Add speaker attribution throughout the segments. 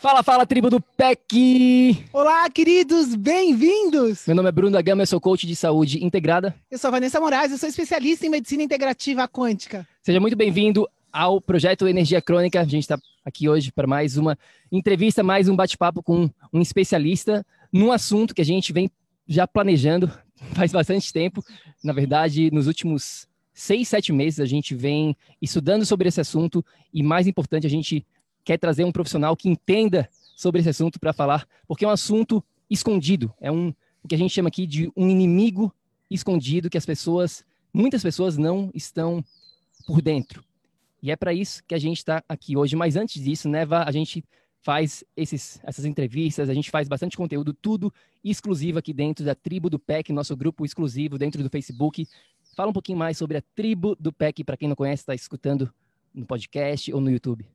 Speaker 1: Fala, fala, tribo do PEC!
Speaker 2: Olá, queridos, bem-vindos!
Speaker 1: Meu nome é Bruno da Gama, eu sou coach de saúde integrada.
Speaker 2: Eu sou a Vanessa Moraes, eu sou especialista em medicina integrativa quântica.
Speaker 1: Seja muito bem-vindo ao projeto Energia Crônica. A gente está aqui hoje para mais uma entrevista, mais um bate-papo com um especialista num assunto que a gente vem já planejando faz bastante tempo. Na verdade, nos últimos seis, sete meses, a gente vem estudando sobre esse assunto e, mais importante, a gente quer trazer um profissional que entenda sobre esse assunto para falar, porque é um assunto escondido, é um o que a gente chama aqui de um inimigo escondido que as pessoas, muitas pessoas não estão por dentro. E é para isso que a gente está aqui hoje. Mas antes disso, né, a gente faz esses, essas entrevistas, a gente faz bastante conteúdo, tudo exclusivo aqui dentro da Tribo do PEC, nosso grupo exclusivo dentro do Facebook. Fala um pouquinho mais sobre a Tribo do PEC, para quem não conhece, está escutando no podcast ou no YouTube.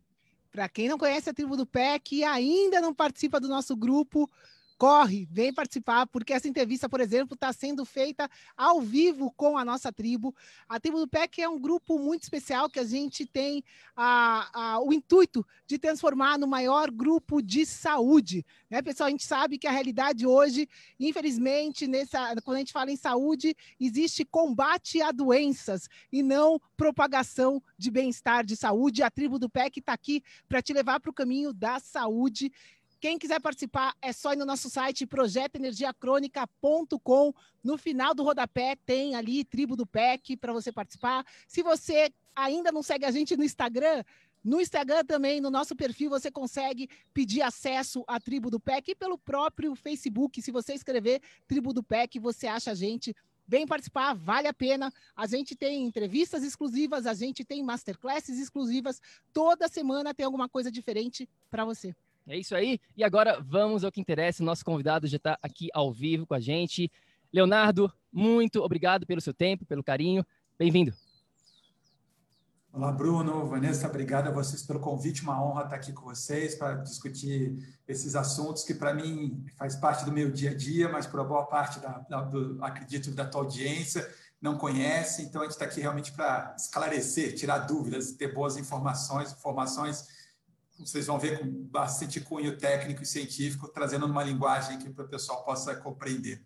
Speaker 2: Para quem não conhece a tribo do PEC e ainda não participa do nosso grupo, corre, vem participar, porque essa entrevista, por exemplo, está sendo feita ao vivo com a nossa tribo. A tribo do PEC é um grupo muito especial que a gente tem a, a, o intuito de transformar no maior grupo de saúde. Né, pessoal? A gente sabe que a realidade hoje, infelizmente, nessa, quando a gente fala em saúde, existe combate a doenças e não propagação de bem-estar, de saúde. A tribo do PEC está aqui para te levar para o caminho da saúde quem quiser participar, é só ir no nosso site projetoenergiacronica.com. No final do rodapé tem ali Tribo do PEC para você participar. Se você ainda não segue a gente no Instagram, no Instagram também, no nosso perfil, você consegue pedir acesso à Tribo do PEC e pelo próprio Facebook. Se você escrever Tribo do PEC, você acha a gente. Vem participar, vale a pena. A gente tem entrevistas exclusivas, a gente tem masterclasses exclusivas. Toda semana tem alguma coisa diferente para você.
Speaker 1: É isso aí. E agora vamos ao que interessa. Nosso convidado já está aqui ao vivo com a gente. Leonardo, muito obrigado pelo seu tempo, pelo carinho. Bem-vindo.
Speaker 3: Olá, Bruno, Vanessa, obrigado a vocês pelo convite. Uma honra estar aqui com vocês para discutir esses assuntos que, para mim, faz parte do meu dia a dia, mas para boa parte, da, da, do, acredito, da tua audiência não conhece. Então, a gente está aqui realmente para esclarecer, tirar dúvidas, ter boas informações, informações vocês vão ver com bastante cunho técnico e científico, trazendo uma linguagem que o pessoal possa compreender.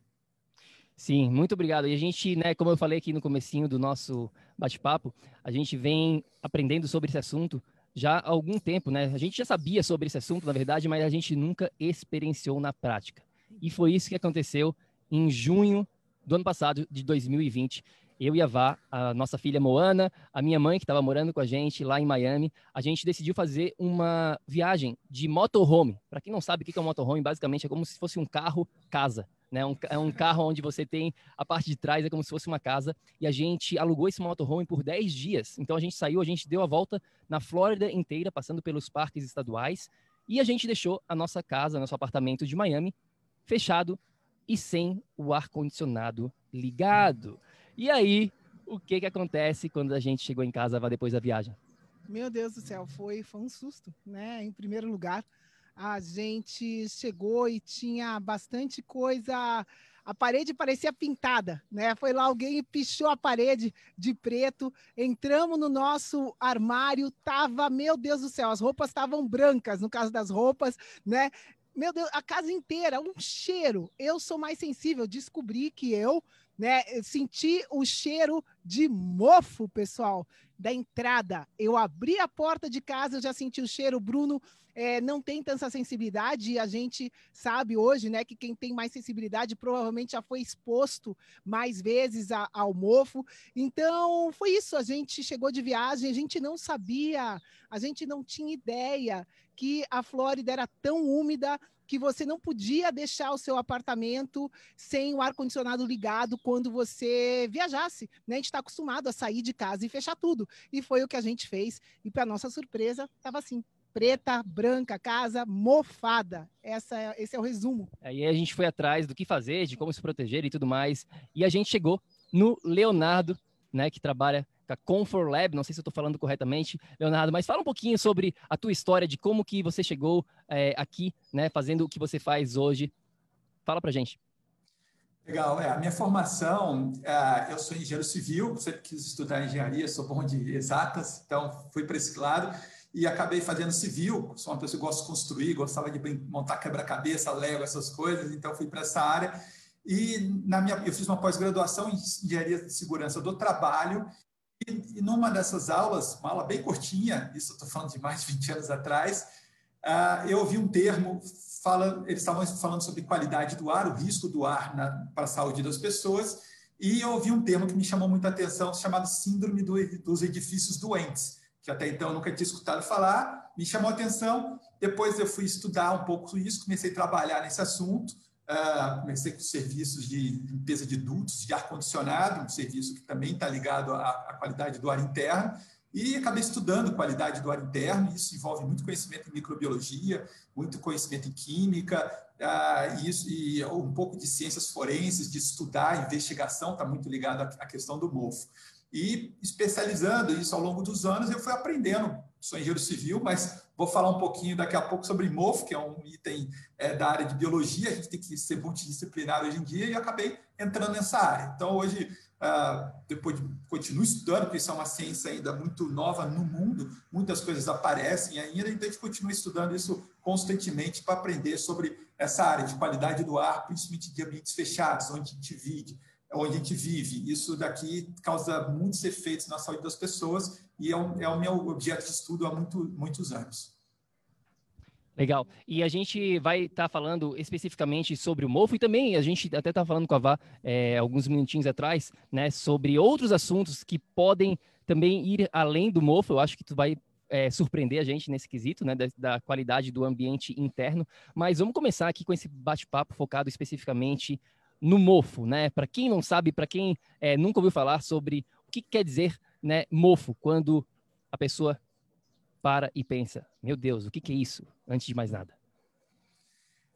Speaker 1: Sim, muito obrigado. E a gente, né, como eu falei aqui no comecinho do nosso bate-papo, a gente vem aprendendo sobre esse assunto já há algum tempo, né? A gente já sabia sobre esse assunto, na verdade, mas a gente nunca experienciou na prática. E foi isso que aconteceu em junho do ano passado, de 2020, eu e a Vá, a nossa filha Moana, a minha mãe que estava morando com a gente lá em Miami, a gente decidiu fazer uma viagem de motorhome. Para quem não sabe o que é um motorhome, basicamente é como se fosse um carro casa. Né? Um, é um carro onde você tem a parte de trás, é como se fosse uma casa. E a gente alugou esse motorhome por 10 dias. Então a gente saiu, a gente deu a volta na Flórida inteira, passando pelos parques estaduais. E a gente deixou a nossa casa, nosso apartamento de Miami, fechado e sem o ar-condicionado ligado. E aí, o que que acontece quando a gente chegou em casa depois da viagem?
Speaker 2: Meu Deus do céu, foi, foi um susto, né? Em primeiro lugar, a gente chegou e tinha bastante coisa a parede parecia pintada, né? Foi lá alguém e pichou a parede de preto. Entramos no nosso armário, tava, meu Deus do céu, as roupas estavam brancas, no caso das roupas, né? Meu Deus, a casa inteira, um cheiro. Eu sou mais sensível, descobri que eu, né, senti o cheiro de mofo, pessoal, da entrada. Eu abri a porta de casa, eu já senti o cheiro, Bruno é, não tem tanta sensibilidade, e a gente sabe hoje, né, que quem tem mais sensibilidade provavelmente já foi exposto mais vezes a, ao mofo. Então, foi isso. A gente chegou de viagem, a gente não sabia, a gente não tinha ideia que a Flórida era tão úmida que você não podia deixar o seu apartamento sem o ar-condicionado ligado quando você viajasse. Né? A gente está acostumado a sair de casa e fechar tudo. E foi o que a gente fez. E, para nossa surpresa, estava assim preta, branca, casa mofada. Essa, esse é o resumo.
Speaker 1: Aí a gente foi atrás do que fazer, de como se proteger e tudo mais. E a gente chegou no Leonardo, né, que trabalha Comfort Lab, não sei se eu estou falando corretamente, Leonardo, mas fala um pouquinho sobre a tua história, de como que você chegou é, aqui, né, fazendo o que você faz hoje. Fala pra gente.
Speaker 3: Legal, é, a minha formação, é, eu sou engenheiro civil, sempre quis estudar engenharia, sou bom de exatas, então fui para esse lado e acabei fazendo civil. Sou uma pessoa que gosta de construir, gostava de montar quebra-cabeça, Lego, essas coisas, então fui para essa área. E na minha, eu fiz uma pós-graduação em engenharia de segurança do trabalho. E, e, numa dessas aulas, uma aula bem curtinha, isso eu estou falando de mais de 20 anos atrás, uh, eu ouvi um termo, fala, eles estavam falando sobre qualidade do ar, o risco do ar para a saúde das pessoas, e eu ouvi um termo que me chamou muita atenção, chamado Síndrome do, dos Edifícios Doentes que até então eu nunca tinha escutado falar, me chamou atenção. Depois eu fui estudar um pouco isso, comecei a trabalhar nesse assunto. Comecei com serviços de limpeza de dutos, de ar-condicionado, um serviço que também está ligado à, à, qualidade do ar interno, e acabei estudando qualidade do ar interno. Isso envolve muito conhecimento em microbiologia, muito conhecimento em química, uh, isso, e um pouco de ciências forenses, de estudar, investigação, está muito ligado à, à questão do mofo. E especializando isso ao longo dos anos, eu fui aprendendo. Sou engenheiro civil, mas vou falar um pouquinho daqui a pouco sobre mofo, que é um item é, da área de biologia. A gente tem que ser multidisciplinar hoje em dia e acabei entrando nessa área. Então, hoje, ah, depois de, continuo estudando, porque isso é uma ciência ainda muito nova no mundo, muitas coisas aparecem ainda, então a gente continua estudando isso constantemente para aprender sobre essa área de qualidade do ar, principalmente de ambientes fechados, onde a gente vive, onde a gente vive. Isso daqui causa muitos efeitos na saúde das pessoas e é, é o meu objeto de estudo há muito, muitos anos.
Speaker 1: Legal. E a gente vai estar tá falando especificamente sobre o mofo e também a gente até está falando com a Vá é, alguns minutinhos atrás, né, sobre outros assuntos que podem também ir além do mofo. Eu acho que tu vai é, surpreender a gente nesse quesito, né, da, da, qualidade do ambiente interno. Mas vamos começar aqui com esse bate-papo focado especificamente no mofo, né? Para quem não sabe, para quem é, nunca ouviu falar sobre o que quer dizer, né, mofo, quando a pessoa para e pensa, meu Deus, o que, que é isso? Antes de mais nada.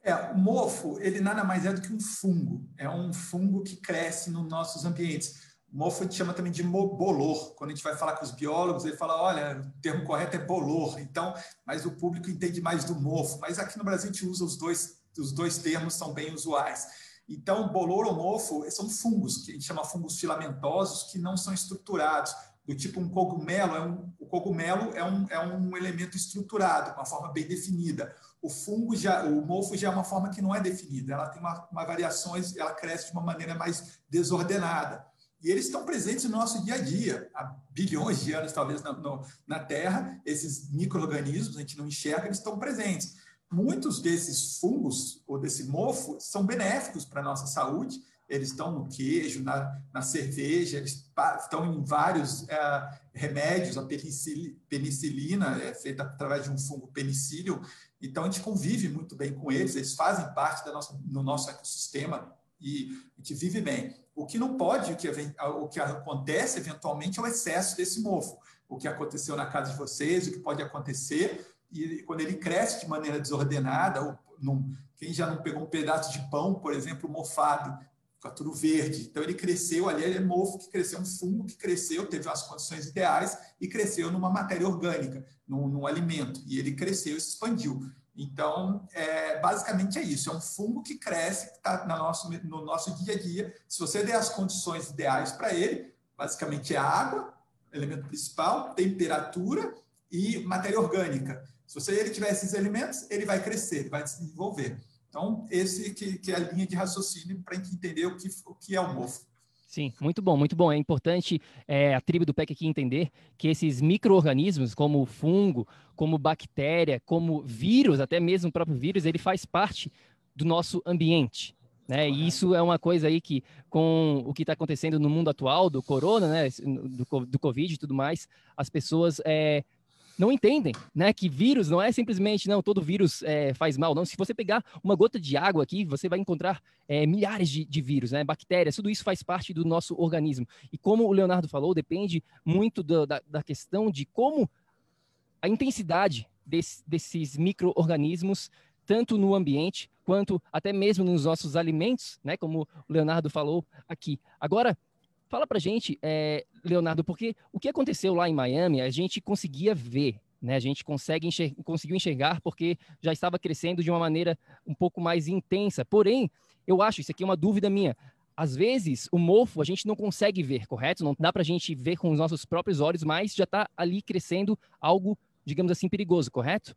Speaker 3: É, o mofo, ele nada mais é do que um fungo. É um fungo que cresce nos nossos ambientes. O mofo a gente chama também de bolor. Quando a gente vai falar com os biólogos, ele fala, olha, o termo correto é bolor. Então, mas o público entende mais do mofo. Mas aqui no Brasil a gente usa os dois, os dois termos, são bem usuais. Então, boloromorfo são fungos, que a gente chama fungos filamentosos, que não são estruturados, do tipo um cogumelo. É um, o cogumelo é um, é um elemento estruturado, uma forma bem definida. O fungo, já, o mofo já é uma forma que não é definida, ela tem uma, uma variações, ela cresce de uma maneira mais desordenada. E eles estão presentes no nosso dia a dia, há bilhões de anos, talvez, na, no, na Terra. Esses micro-organismos, a gente não enxerga, eles estão presentes muitos desses fungos ou desse mofo são benéficos para a nossa saúde. Eles estão no queijo, na, na cerveja, eles estão em vários é, remédios. A penicilina é feita através de um fungo penicílio. Então, a gente convive muito bem com eles, eles fazem parte da nossa, do nosso ecossistema e a gente vive bem. O que não pode, o que, o que acontece eventualmente é o excesso desse mofo. O que aconteceu na casa de vocês, o que pode acontecer e quando ele cresce de maneira desordenada, ou num, quem já não pegou um pedaço de pão, por exemplo, mofado, fica tudo verde. Então ele cresceu ali, ele é mofo que cresceu, um fungo que cresceu, teve as condições ideais e cresceu numa matéria orgânica, num, num alimento. E ele cresceu e se expandiu. Então, é, basicamente é isso. É um fungo que cresce, que está no nosso, no nosso dia a dia. Se você der as condições ideais para ele, basicamente é água, elemento principal, temperatura e matéria orgânica. Se você ele tiver esses elementos, ele vai crescer, ele vai se desenvolver. Então, esse que, que é a linha de raciocínio para a gente entender o que, o que é o mofo.
Speaker 1: Sim, muito bom, muito bom. É importante é, a tribo do PEC aqui entender que esses micro-organismos, como fungo, como bactéria, como vírus, até mesmo o próprio vírus, ele faz parte do nosso ambiente. Né? E isso é uma coisa aí que, com o que está acontecendo no mundo atual, do corona, né? do, do Covid e tudo mais, as pessoas é, não entendem, né? Que vírus não é simplesmente, não, todo vírus é, faz mal, não. Se você pegar uma gota de água aqui, você vai encontrar é, milhares de, de, vírus, né? Bactérias, tudo isso faz parte do nosso organismo. E como o Leonardo falou, depende muito do, da, da questão de como a intensidade desse, desses micro-organismos, tanto no ambiente quanto até mesmo nos nossos alimentos, né? Como o Leonardo falou aqui. Agora, Fala pra gente, é, Leonardo, porque o que aconteceu lá em Miami, a gente conseguia ver, né? A gente consegue enxer conseguiu enxergar porque já estava crescendo de uma maneira um pouco mais intensa. Porém, eu acho, isso aqui é uma dúvida minha, às vezes o mofo a gente não consegue ver, correto? Não dá para a gente ver com os nossos próprios olhos, mas já está ali crescendo algo, digamos assim, perigoso, correto?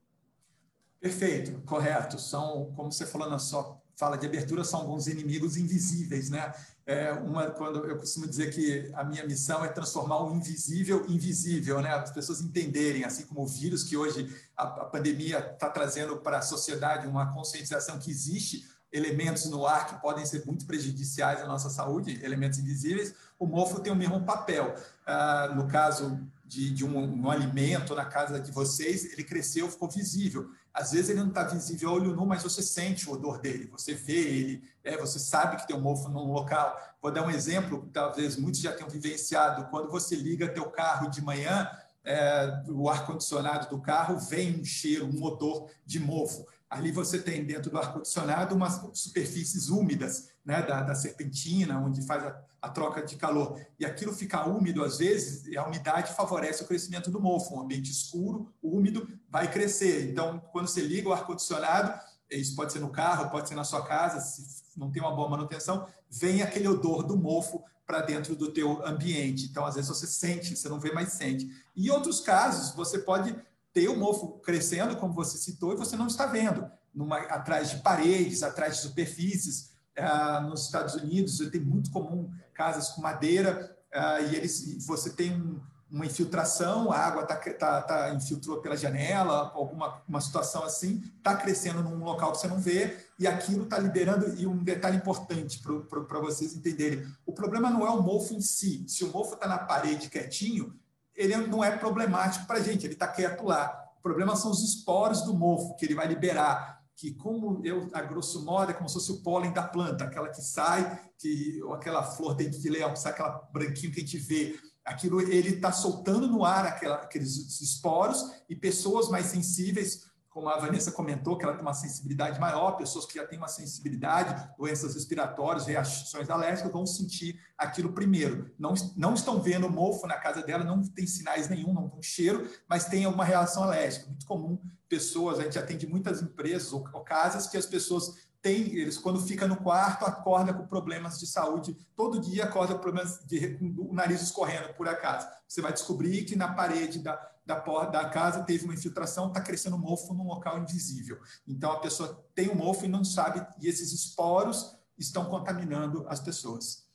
Speaker 3: Perfeito, correto. São, como você falou na sua fala de abertura, são alguns inimigos invisíveis, né? É uma, quando eu costumo dizer que a minha missão é transformar o invisível em visível, né? As pessoas entenderem, assim como o vírus que hoje a, a pandemia está trazendo para a sociedade uma conscientização que existe elementos no ar que podem ser muito prejudiciais à nossa saúde, elementos invisíveis, o mofo tem o mesmo papel. Ah, no caso de, de um, um, alimento na casa de vocês, ele cresceu, ficou visível. Às vezes ele não está visível a olho nu, mas você sente o odor dele, você vê ele, é, você sabe que tem um mofo num local. Vou dar um exemplo que talvez muitos já tenham vivenciado. Quando você liga teu carro de manhã, é, o ar-condicionado do carro vem um cheiro, um odor de mofo. Ali você tem dentro do ar-condicionado umas superfícies úmidas, né, da, da serpentina, onde faz a, a, troca de calor. E aquilo fica úmido às vezes, a umidade favorece o crescimento do mofo. Um ambiente escuro, úmido, vai crescer. Então, quando você liga o ar-condicionado, isso pode ser no carro, pode ser na sua casa, se não tem uma boa manutenção, vem aquele odor do mofo para dentro do teu ambiente. Então, às vezes você sente, você não vê, mas sente. E em outros casos, você pode ter o mofo crescendo, como você citou, e você não está vendo, numa, atrás de paredes, atrás de superfícies. Ah, nos Estados Unidos, tem muito comum casas com madeira, ah, e eles, você tem um, uma infiltração, a água tá, tá, tá, infiltrou pela janela, alguma uma situação assim, está crescendo num local que você não vê, e aquilo está liberando. E um detalhe importante para vocês entenderem: o problema não é o mofo em si. Se o mofo está na parede quietinho, ele não é problemático para a gente, ele está quieto lá. O problema são os esporos do mofo que ele vai liberar, que como eu, a grosso modo, é como se fosse o pólen da planta, aquela que sai, que, ou aquela flor dente de leão, que sai aquela branquinho que a gente vê, aquilo ele está soltando no ar aquela, aqueles esporos e pessoas mais sensíveis como a Vanessa comentou, que ela tem uma sensibilidade maior, pessoas que já têm uma sensibilidade, doenças respiratórias, reações alérgicas, vão sentir aquilo primeiro. Não, não estão vendo mofo na casa dela, não tem sinais nenhum, não tem cheiro, mas tem uma reação alérgica. Muito comum, pessoas, a gente atende muitas empresas ou, ou casas que as pessoas tem, eles quando fica no quarto, acorda com problemas de saúde, todo dia acorda com problemas de com o nariz escorrendo por acaso. Você vai descobrir que na parede da, da porta da casa teve uma infiltração, está crescendo mofo num local invisível. Então a pessoa tem um mofo e não sabe, e esses esporos estão contaminando as pessoas.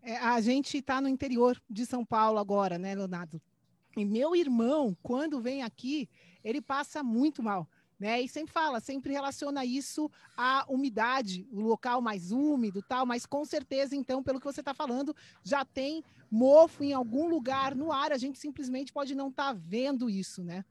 Speaker 2: É, a gente está no interior de São Paulo agora, né, Leonardo? E meu irmão, quando vem aqui, ele passa muito mal. Né? E sempre fala, sempre relaciona isso à umidade, o local mais úmido, tal, mas com certeza, então, pelo que você está falando, já tem mofo em algum lugar no ar, a gente simplesmente pode não estar tá vendo isso, né?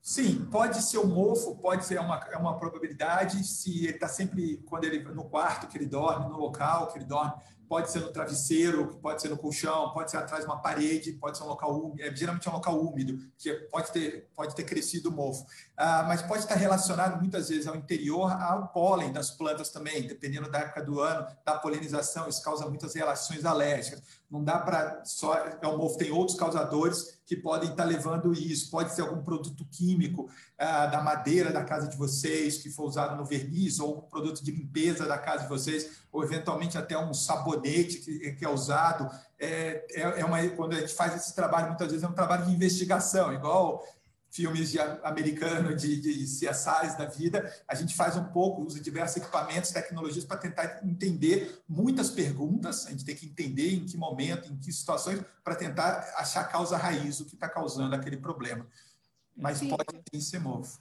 Speaker 3: Sim, pode ser o mofo, pode ser uma, é uma probabilidade, se ele está sempre, quando ele no quarto que ele dorme, no local que ele dorme, pode ser no travesseiro, pode ser no colchão, pode ser atrás de uma parede, pode ser um local úmido, é, geralmente é um local úmido, que pode ter, pode ter crescido mofo. Ah, mas pode estar relacionado muitas vezes ao interior, ao pólen das plantas também, dependendo da época do ano, da polinização, isso causa muitas reações alérgicas. Não dá para só. É, o mofo tem outros causadores que podem estar levando isso. Pode ser algum produto químico ah, da madeira da casa de vocês, que foi usado no verniz, ou um produto de limpeza da casa de vocês, ou eventualmente até um sabonete que, que é usado. É, é, é uma, quando a gente faz esse trabalho, muitas vezes é um trabalho de investigação, igual filmes de americano de, de CSIs da vida, a gente faz um pouco, usa diversos equipamentos, tecnologias para tentar entender muitas perguntas, a gente tem que entender em que momento, em que situações, para tentar achar a causa raiz, o que está causando aquele problema. Mas sim. pode sim ser mofo.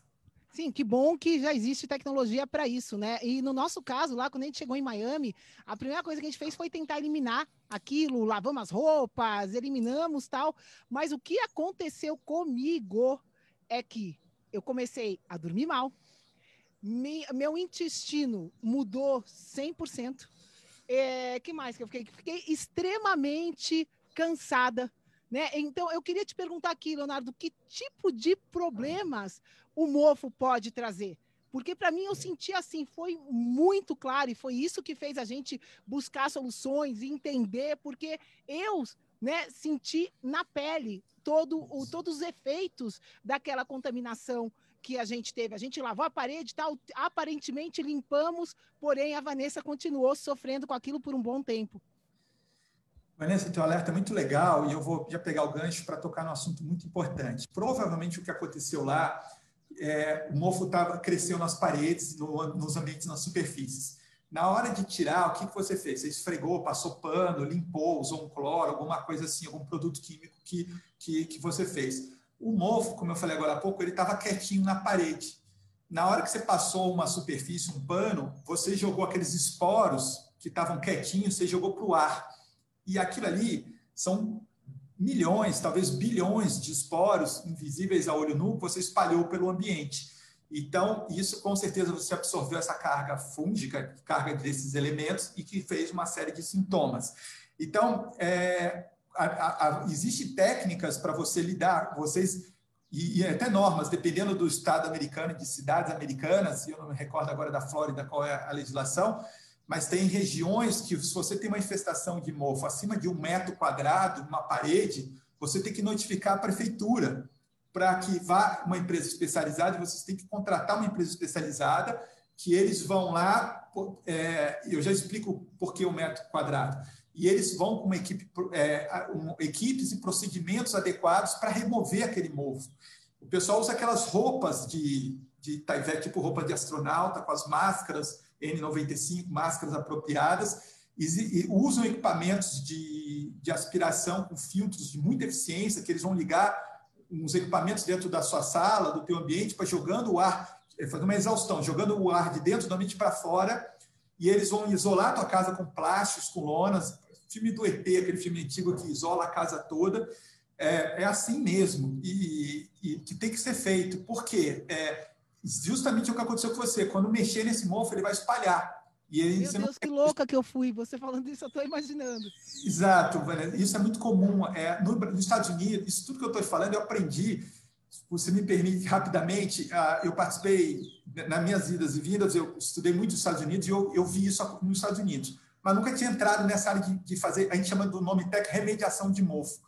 Speaker 2: Sim, que bom que já existe tecnologia para isso, né? E no nosso caso, lá quando a gente chegou em Miami, a primeira coisa que a gente fez foi tentar eliminar aquilo, lavamos as roupas, eliminamos tal. Mas o que aconteceu comigo é que eu comecei a dormir mal, me, meu intestino mudou 100%. É, que mais que eu fiquei? Fiquei extremamente cansada, né? Então eu queria te perguntar aqui, Leonardo, que tipo de problemas o mofo pode trazer? Porque para mim eu senti assim, foi muito claro e foi isso que fez a gente buscar soluções e entender, porque eu, né, senti na pele todo o, todos os efeitos daquela contaminação que a gente teve. A gente lavou a parede, tal, aparentemente limpamos, porém a Vanessa continuou sofrendo com aquilo por um bom tempo.
Speaker 3: Vanessa, teu alerta é muito legal e eu vou já pegar o gancho para tocar num assunto muito importante. Provavelmente o que aconteceu lá, é, o mofo tava, cresceu nas paredes, no, nos ambientes, nas superfícies. Na hora de tirar, o que, que você fez? Você esfregou, passou pano, limpou, usou um cloro, alguma coisa assim, algum produto químico que, que, que você fez. O mofo, como eu falei agora há pouco, ele estava quietinho na parede. Na hora que você passou uma superfície, um pano, você jogou aqueles esporos que estavam quietinhos, você jogou para o ar. E aquilo ali são milhões, talvez bilhões de esporos invisíveis a olho nu que você espalhou pelo ambiente. Então, isso com certeza você absorveu essa carga fúngica, carga desses elementos, e que fez uma série de sintomas. Então, é, a, a, a, existe técnicas para você lidar, vocês e, e, até normas, dependendo do estado americano, de cidades americanas, eu não me recordo agora da Flórida qual é a legislação, mas tem regiões que, se você tem uma infestação de mofo acima de um metro quadrado, uma parede, você tem que notificar a prefeitura para que vá uma empresa especializada, vocês têm que contratar uma empresa especializada, que eles vão lá, é, eu já explico por que o metro quadrado, e eles vão com uma equipe, é, um, equipes e procedimentos adequados para remover aquele mofo. O pessoal usa aquelas roupas de, de Taivete, tipo roupa de astronauta, com as máscaras N95, máscaras apropriadas, e, e usam equipamentos de, de aspiração com filtros de muita eficiência, que eles vão ligar uns equipamentos dentro da sua sala, do teu ambiente, para jogando o ar, é, fazendo uma exaustão, jogando o ar de dentro do ambiente para fora, e eles vão isolar a tua casa com plásticos, com lonas, filme do ET, aquele filme antigo que isola a casa toda, é, é assim mesmo, e, e, que tem que ser feito, porque é justamente o que aconteceu com você, quando mexer nesse mofo, ele vai espalhar,
Speaker 2: e aí, Meu Deus, não... que louca que eu fui. Você falando isso, eu estou imaginando.
Speaker 3: Exato, isso é muito comum. É, no, nos Estados Unidos, isso tudo que eu estou falando, eu aprendi. Se você me permite rapidamente, uh, eu participei, nas minhas idas e vindas, eu estudei muito nos Estados Unidos e eu, eu vi isso nos Estados Unidos. Mas nunca tinha entrado nessa área de, de fazer, a gente chama do nome técnico remediação de mofo.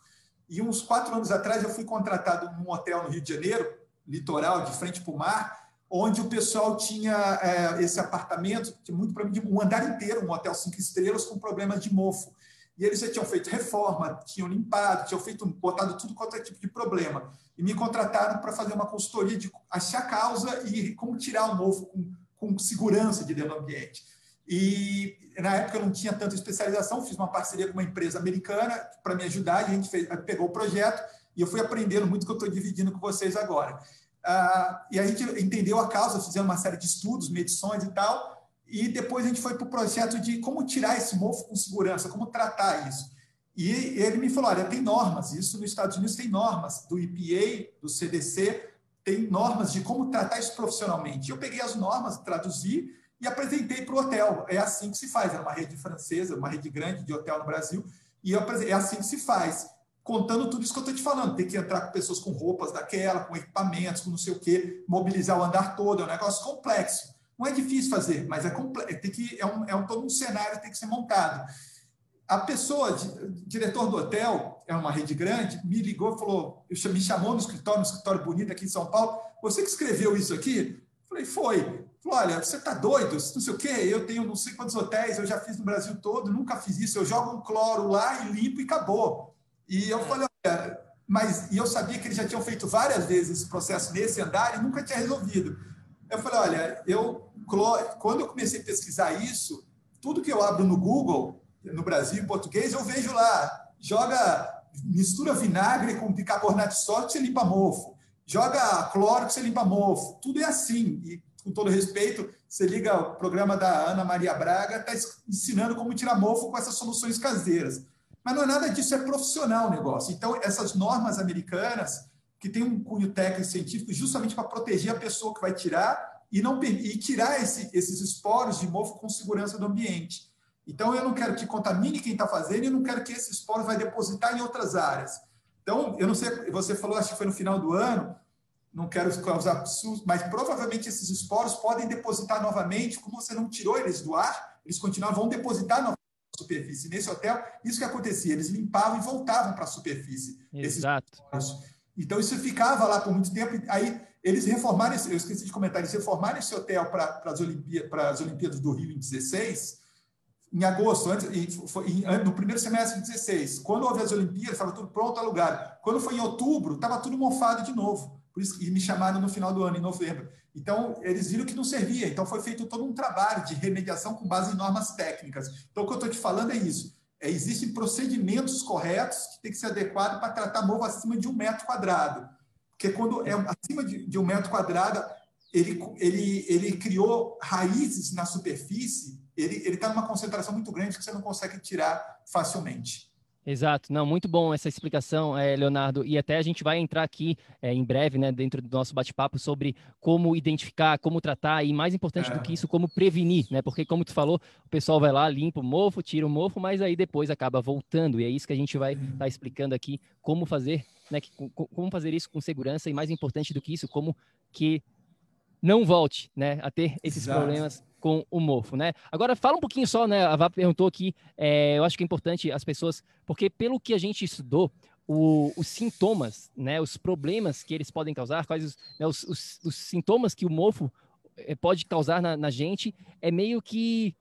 Speaker 3: E uns quatro anos atrás eu fui contratado num hotel no Rio de Janeiro, litoral, de frente para o mar, onde o pessoal tinha é, esse apartamento, tinha muito problema de um andar inteiro, um hotel cinco estrelas com problemas de mofo. E eles já tinham feito reforma, tinham limpado, tinham feito, botado tudo quanto é tipo de problema. E me contrataram para fazer uma consultoria de achar a causa e como tirar o mofo com, com segurança de dentro do ambiente. E na época eu não tinha tanta especialização, fiz uma parceria com uma empresa americana para me ajudar, e a gente fez, pegou o projeto e eu fui aprendendo muito que eu estou dividindo com vocês agora. Ah, e a gente entendeu a causa, fizemos uma série de estudos, medições e tal, e depois a gente foi para o projeto de como tirar esse mofo com segurança, como tratar isso. E ele me falou: olha, tem normas, isso nos Estados Unidos tem normas, do EPA, do CDC, tem normas de como tratar isso profissionalmente. Eu peguei as normas, traduzi e apresentei para o hotel. É assim que se faz, é uma rede francesa, uma rede grande de hotel no Brasil, e é assim que se faz, contando tudo isso que eu estou te falando. Tem que entrar com pessoas com roupas daquela, com equipamentos, com não sei o quê, mobilizar o andar todo, é um negócio complexo. Não é difícil fazer, mas é, complexo, tem que, é, um, é um, todo um cenário que tem que ser montado. A pessoa, diretor do hotel, é uma rede grande, me ligou, falou, me chamou no escritório, no escritório bonito aqui em São Paulo, você que escreveu isso aqui? Falei, foi. Falou, olha, você está doido? Não sei o quê, eu tenho não sei quantos hotéis, eu já fiz no Brasil todo, nunca fiz isso, eu jogo um cloro lá e limpo e acabou. E eu é. falei, olha, mas e eu sabia que eles já tinham feito várias vezes esse processo nesse andar e nunca tinha resolvido. Eu falei, olha, eu quando eu comecei a pesquisar isso, tudo que eu abro no Google, no Brasil, em português, eu vejo lá, joga, mistura vinagre com bicarbonato de sódio, você limpa mofo. Joga cloro você limpa mofo. Tudo é assim. E, com todo respeito, você liga o programa da Ana Maria Braga, está ensinando como tirar mofo com essas soluções caseiras. Mas não é nada disso, é profissional o negócio. Então, essas normas americanas, que tem um cunho técnico científico justamente para proteger a pessoa que vai tirar e, não, e tirar esse, esses esporos de mofo com segurança do ambiente. Então, eu não quero que contamine quem está fazendo e não quero que esse esporo vai depositar em outras áreas. Então, eu não sei, você falou, acho que foi no final do ano, não quero causar absurdo, mas provavelmente esses esporos podem depositar novamente, como você não tirou eles do ar, eles continuam, vão depositar superfície. Nesse hotel, isso que acontecia, eles limpavam e voltavam para a superfície.
Speaker 1: Exato.
Speaker 3: Então, isso ficava lá por muito tempo, aí eles reformaram, esse, eu esqueci de comentar, eles reformaram esse hotel para as Olimpíadas, Olimpíadas do Rio em 16, em agosto, antes, foi, no primeiro semestre de 16. Quando houve as Olimpíadas, estava tudo pronto, alugado. Quando foi em outubro, estava tudo mofado de novo. Por isso, e me chamaram no final do ano, em novembro. Então, eles viram que não servia. Então, foi feito todo um trabalho de remediação com base em normas técnicas. Então, o que eu estou te falando é isso. É, existem procedimentos corretos que têm que ser adequados para tratar mofo acima de um metro quadrado. Porque quando é acima de, de um metro quadrado, ele, ele, ele criou raízes na superfície ele está numa concentração muito grande que você não consegue tirar facilmente.
Speaker 1: Exato, não, muito bom essa explicação, é, Leonardo, e até a gente vai entrar aqui é, em breve, né, dentro do nosso bate-papo sobre como identificar, como tratar e mais importante é. do que isso, como prevenir, né, porque como tu falou, o pessoal vai lá, limpa o mofo, tira o mofo, mas aí depois acaba voltando, e é isso que a gente vai estar tá explicando aqui, como fazer, né, que, como fazer isso com segurança e mais importante do que isso, como que não volte, né, a ter esses Exato. problemas com o mofo, né? Agora, fala um pouquinho só, né? A Vá perguntou aqui, é, eu acho que é importante as pessoas, porque pelo que a gente estudou, o, os sintomas, né? Os problemas que eles podem causar, quais os, né, os, os, os sintomas que o mofo é, pode causar na, na, gente, é meio que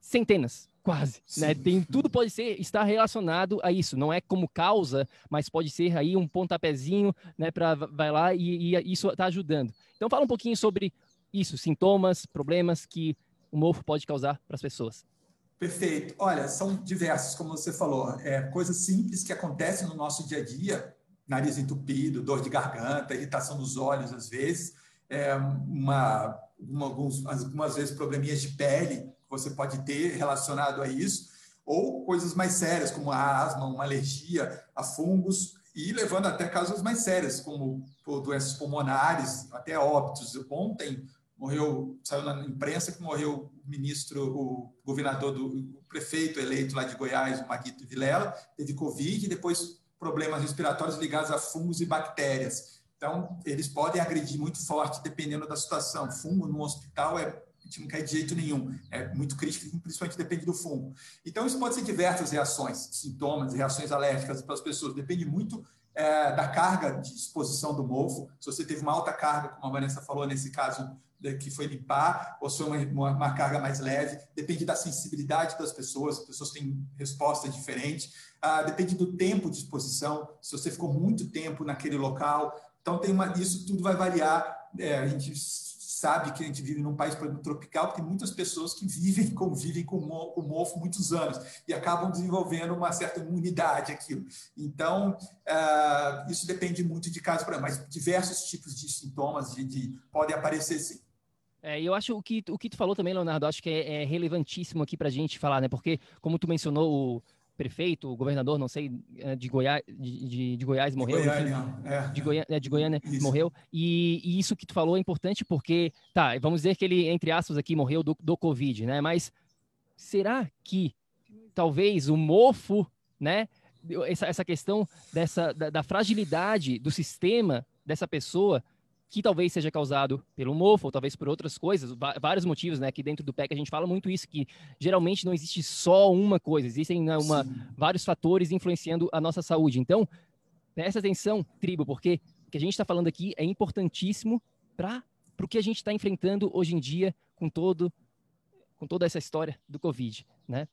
Speaker 1: centenas, quase, né? Tem tudo pode ser estar relacionado a isso. Não é como causa, mas pode ser aí um pontapézinho, né? Para vai lá e, e isso está ajudando. Então, fala um pouquinho sobre isso, sintomas, problemas que o mofo pode causar para as pessoas.
Speaker 3: Perfeito. Olha, são diversos, como você falou, é, coisas simples que acontecem no nosso dia a dia, nariz entupido, dor de garganta, irritação nos olhos às vezes, é, uma, uma alguns, algumas vezes probleminhas de pele que você pode ter relacionado a isso, ou coisas mais sérias, como a asma, uma alergia a fungos, e levando até casos mais sérios, como doenças pulmonares, até óbitos. Ontem, morreu, saiu na imprensa que morreu o ministro, o governador do o prefeito eleito lá de Goiás, o Maguito Vilela, teve Covid e depois problemas respiratórios ligados a fungos e bactérias. Então, eles podem agredir muito forte dependendo da situação. Fungo no hospital é a gente não quer de jeito nenhum. É muito crítico, principalmente depende do fungo. Então, isso pode ser diversas reações, sintomas, reações alérgicas para as pessoas. Depende muito é, da carga de exposição do mofo. Se você teve uma alta carga, como a Vanessa falou nesse caso que foi limpar, ou se foi uma, uma, carga mais leve, depende da sensibilidade das pessoas, as pessoas têm respostas diferentes, ah, depende do tempo de exposição, se você ficou muito tempo naquele local, então tem uma, isso tudo vai variar, é, a gente sabe que a gente vive num país tropical, tem muitas pessoas que vivem, convivem com o mofo muitos anos e acabam desenvolvendo uma certa imunidade aquilo. Então, uh, isso depende muito de caso para mas diversos tipos de sintomas de, de podem aparecer sim.
Speaker 1: É, eu acho o que, o que tu falou também, Leonardo, acho que é, é relevantíssimo aqui para a gente falar, né? Porque, como tu mencionou, o, prefeito, o governador, não sei, é, de Goiás, de, de, de Goiás morreu. De Goiânia, é. de, Goiânia, é, de Goiânia morreu. E, e, isso que tu falou é importante porque, tá, vamos dizer que ele, entre aspas, aqui morreu do, do Covid, né? Mas será que talvez o mofo, né? Essa, essa questão dessa, da, da fragilidade do sistema dessa pessoa que talvez seja causado pelo mofo, ou talvez por outras coisas, vários motivos, né? Que dentro do PEC a gente fala muito isso, que geralmente não existe só uma coisa, existem né, uma, vários fatores influenciando a nossa saúde. Então, presta atenção, tribo, porque o que a gente está falando aqui é importantíssimo para o que a gente está enfrentando hoje em dia com todo com toda essa história do Covid, né?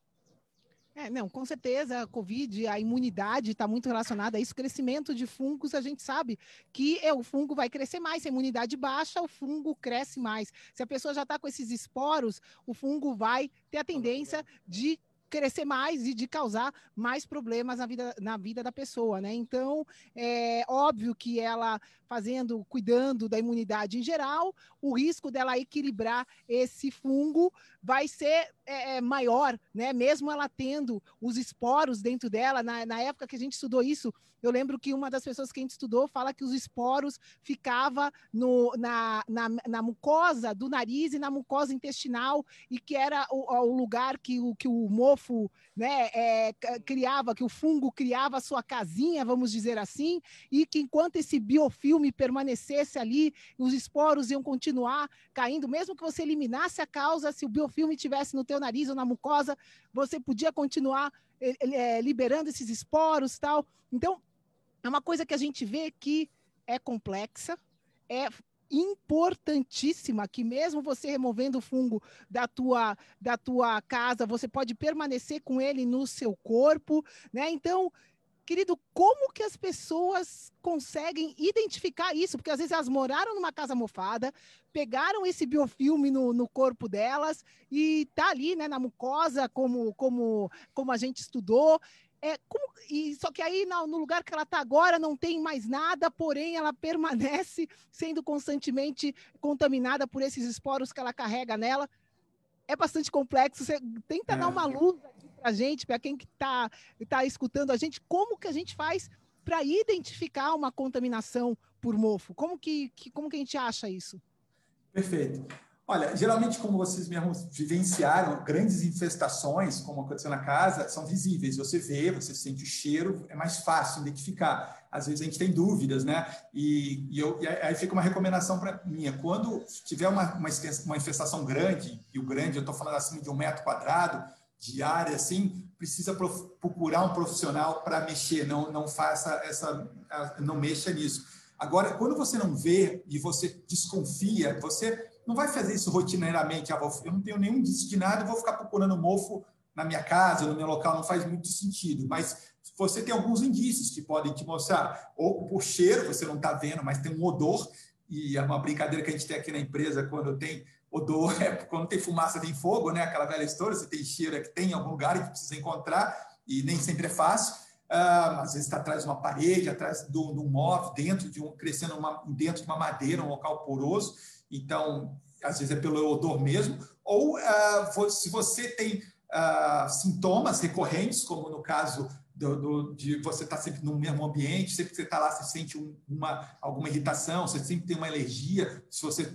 Speaker 2: É, não, com certeza a Covid, a imunidade está muito relacionada a isso. Crescimento de fungos, a gente sabe que é, o fungo vai crescer mais. Se a imunidade baixa, o fungo cresce mais. Se a pessoa já está com esses esporos, o fungo vai ter a tendência de crescer mais e de causar mais problemas na vida, na vida da pessoa, né? Então, é óbvio que ela fazendo, cuidando da imunidade em geral, o risco dela equilibrar esse fungo vai ser é, é, maior, né? Mesmo ela tendo os esporos dentro dela, na, na época que a gente estudou isso, eu lembro que uma das pessoas que a gente estudou fala que os esporos ficava no, na, na, na mucosa do nariz e na mucosa intestinal e que era o, o lugar que o, que o mofo né, é, criava, que o fungo criava a sua casinha, vamos dizer assim, e que enquanto esse biofilme permanecesse ali, os esporos iam continuar caindo, mesmo que você eliminasse a causa, se o biofilme tivesse no teu nariz ou na mucosa, você podia continuar é, liberando esses esporos tal. Então, é uma coisa que a gente vê que é complexa, é importantíssima que mesmo você removendo o fungo da tua da tua casa, você pode permanecer com ele no seu corpo, né? Então, querido, como que as pessoas conseguem identificar isso? Porque às vezes elas moraram numa casa mofada, pegaram esse biofilme no, no corpo delas e tá ali, né, na mucosa, como como como a gente estudou. É, como, e, só que aí no, no lugar que ela está agora não tem mais nada, porém ela permanece sendo constantemente contaminada por esses esporos que ela carrega nela. É bastante complexo. Você tenta é. dar uma luz a gente, para quem está tá escutando a gente, como que a gente faz para identificar uma contaminação por mofo? Como que, que, como que a gente acha isso?
Speaker 3: Perfeito. Olha, geralmente, como vocês mesmos vivenciaram, grandes infestações, como aconteceu na casa, são visíveis. Você vê, você sente o cheiro, é mais fácil identificar. Às vezes a gente tem dúvidas, né? E, e, eu, e aí fica uma recomendação para minha: quando tiver uma, uma, uma infestação grande, e o grande, eu estou falando assim de um metro quadrado de área, assim, precisa procurar um profissional para mexer, não, não faça essa, não mexa nisso. Agora, quando você não vê e você desconfia, você não vai fazer isso rotineiramente. Ah, eu não tenho nenhum indício de nada, vou ficar procurando mofo na minha casa, no meu local, não faz muito sentido. Mas você tem alguns indícios que podem te mostrar, ou por cheiro, você não está vendo, mas tem um odor, e é uma brincadeira que a gente tem aqui na empresa quando tem odor, é quando tem fumaça tem fogo, né? Aquela velha história, você tem cheiro é que tem em algum lugar e que precisa encontrar, e nem sempre é fácil. Uh, às vezes está atrás de uma parede, atrás de um móvel, dentro de um, crescendo uma, dentro de uma madeira, um local poroso então, às vezes é pelo odor mesmo, ou uh, se você tem uh, sintomas recorrentes, como no caso do, do, de você estar tá sempre no mesmo ambiente, sempre que você está lá, você sente um, uma, alguma irritação, você sempre tem uma alergia, se você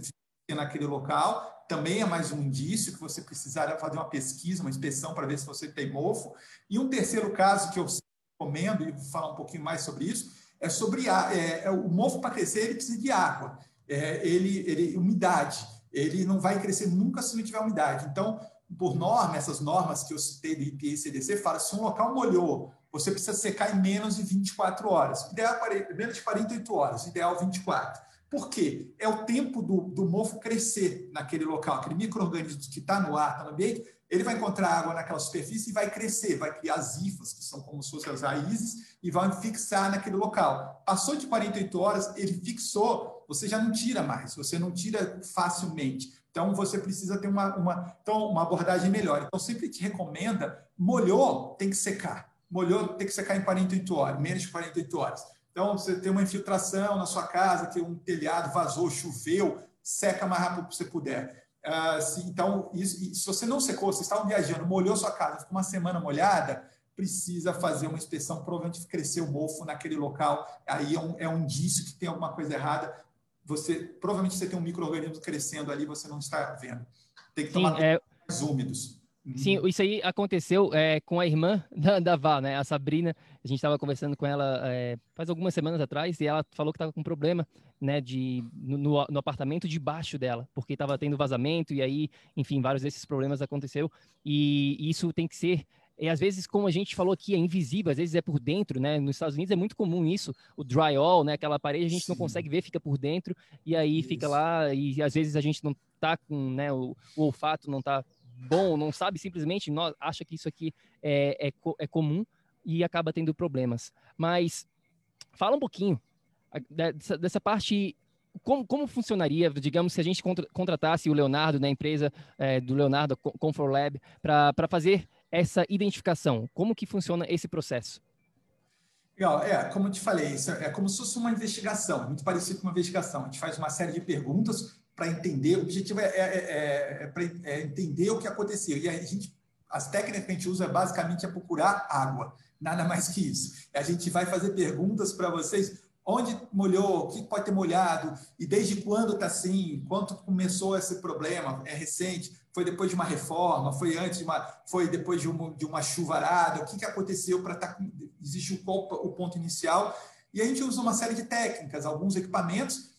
Speaker 3: naquele local, também é mais um indício que você precisará fazer uma pesquisa, uma inspeção para ver se você tem mofo. E um terceiro caso que eu recomendo, e vou falar um pouquinho mais sobre isso, é sobre a, é, é, o mofo para crescer, ele precisa de água é, ele, ele, umidade. Ele não vai crescer nunca se não tiver umidade. Então, por norma, essas normas que eu citei do IPI e CDC, fala se um local molhou, você precisa secar em menos de 24 horas. Ideal menos de 48 horas, ideal 24. Por quê? É o tempo do, do mofo crescer naquele local, aquele microorganismo que está no ar, está no ambiente, ele vai encontrar água naquela superfície e vai crescer, vai criar as hifas, que são como se fossem as raízes, e vai fixar naquele local. Passou de 48 horas, ele fixou você já não tira mais, você não tira facilmente. Então, você precisa ter uma, uma, então, uma abordagem melhor. Então, sempre te recomenda, molhou, tem que secar. Molhou, tem que secar em 48 horas, menos de 48 horas. Então, você tem uma infiltração na sua casa, que um telhado vazou, choveu, seca mais rápido que você puder. Uh, se, então, isso, se você não secou, você estava viajando, molhou sua casa, ficou uma semana molhada, precisa fazer uma inspeção, provavelmente cresceu mofo naquele local, aí é um, é um indício que tem alguma coisa errada. Você provavelmente você tem um microorganismo crescendo ali, você não está vendo. Tem que tomar Sim, é... mais úmidos.
Speaker 1: Sim, uhum. isso aí aconteceu é, com a irmã da, da Vá, né? A Sabrina. A gente estava conversando com ela é, faz algumas semanas atrás e ela falou que estava com problema, né? De, no, no apartamento debaixo dela, porque estava tendo vazamento e aí, enfim, vários desses problemas aconteceu. E, e isso tem que ser e às vezes, como a gente falou aqui, é invisível, às vezes é por dentro, né? Nos Estados Unidos é muito comum isso, o drywall, né? Aquela parede a gente Sim. não consegue ver, fica por dentro, e aí isso. fica lá, e às vezes a gente não tá com, né? O, o olfato não tá bom, não sabe simplesmente, nós, acha que isso aqui é, é, é comum e acaba tendo problemas. Mas fala um pouquinho dessa, dessa parte como, como, funcionaria, digamos, se a gente contra, contratasse o Leonardo, né, empresa é, do Leonardo Comfort Lab, para fazer essa identificação? Como que funciona esse processo?
Speaker 3: Legal, é, como eu te falei, isso é como se fosse uma investigação, muito parecido com uma investigação. A gente faz uma série de perguntas para entender, o objetivo é, é, é, é, é entender o que aconteceu. E a gente, as técnicas que a gente usa basicamente é procurar água, nada mais que isso. A gente vai fazer perguntas para vocês, onde molhou, o que pode ter molhado, e desde quando está assim, quanto começou esse problema, é recente, foi depois de uma reforma, foi antes de uma, foi depois de uma, de uma chuvarada, o que, que aconteceu para estar, tá, existe o, o ponto inicial, e a gente usa uma série de técnicas, alguns equipamentos,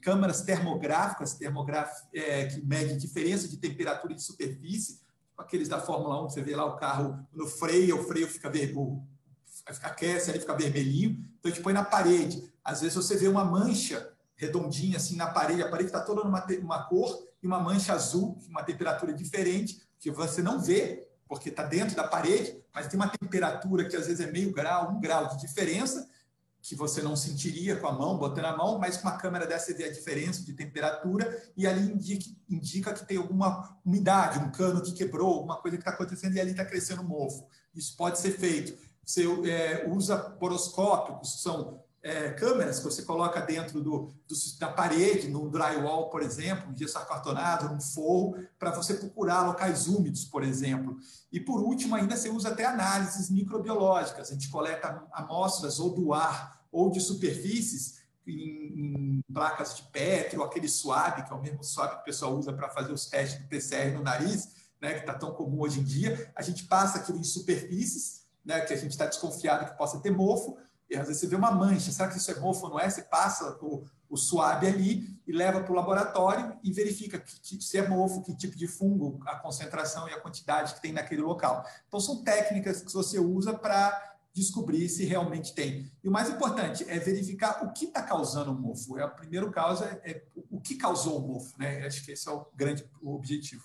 Speaker 3: câmeras termográficas, termográficas é, que medem diferença de temperatura de superfície, aqueles da Fórmula 1, você vê lá o carro no freio, o freio fica vermelho, aquece, ele fica vermelhinho, então a gente põe na parede. Às vezes você vê uma mancha redondinha assim na parede, a parede está toda numa uma cor e uma mancha azul, uma temperatura diferente, que você não vê, porque está dentro da parede, mas tem uma temperatura que às vezes é meio grau, um grau de diferença, que você não sentiria com a mão, botando a mão, mas com uma câmera dessa você vê a diferença de temperatura e ali indica, indica que tem alguma umidade, um cano que quebrou, alguma coisa que está acontecendo e ali está crescendo mofo. Isso pode ser feito. Você é, usa poroscópicos, são é, câmeras que você coloca dentro do, do, da parede, no drywall, por exemplo, um gesso acartonado, num forro, para você procurar locais úmidos, por exemplo. E por último, ainda você usa até análises microbiológicas. A gente coleta amostras ou do ar ou de superfícies em, em placas de Petri, ou aquele suave, que é o mesmo suave que o pessoal usa para fazer os testes do PCR no nariz, né, que está tão comum hoje em dia. A gente passa aquilo em superfícies, né, que a gente está desconfiado que possa ter mofo, e às vezes você vê uma mancha, será que isso é mofo ou não é? Você passa o, o suave ali e leva para o laboratório e verifica que, se é mofo, que tipo de fungo, a concentração e a quantidade que tem naquele local. Então, são técnicas que você usa para descobrir se realmente tem. E o mais importante é verificar o que está causando o mofo. É, o primeiro caso é, é, o que causou o mofo. Né? Acho que esse é o grande objetivo.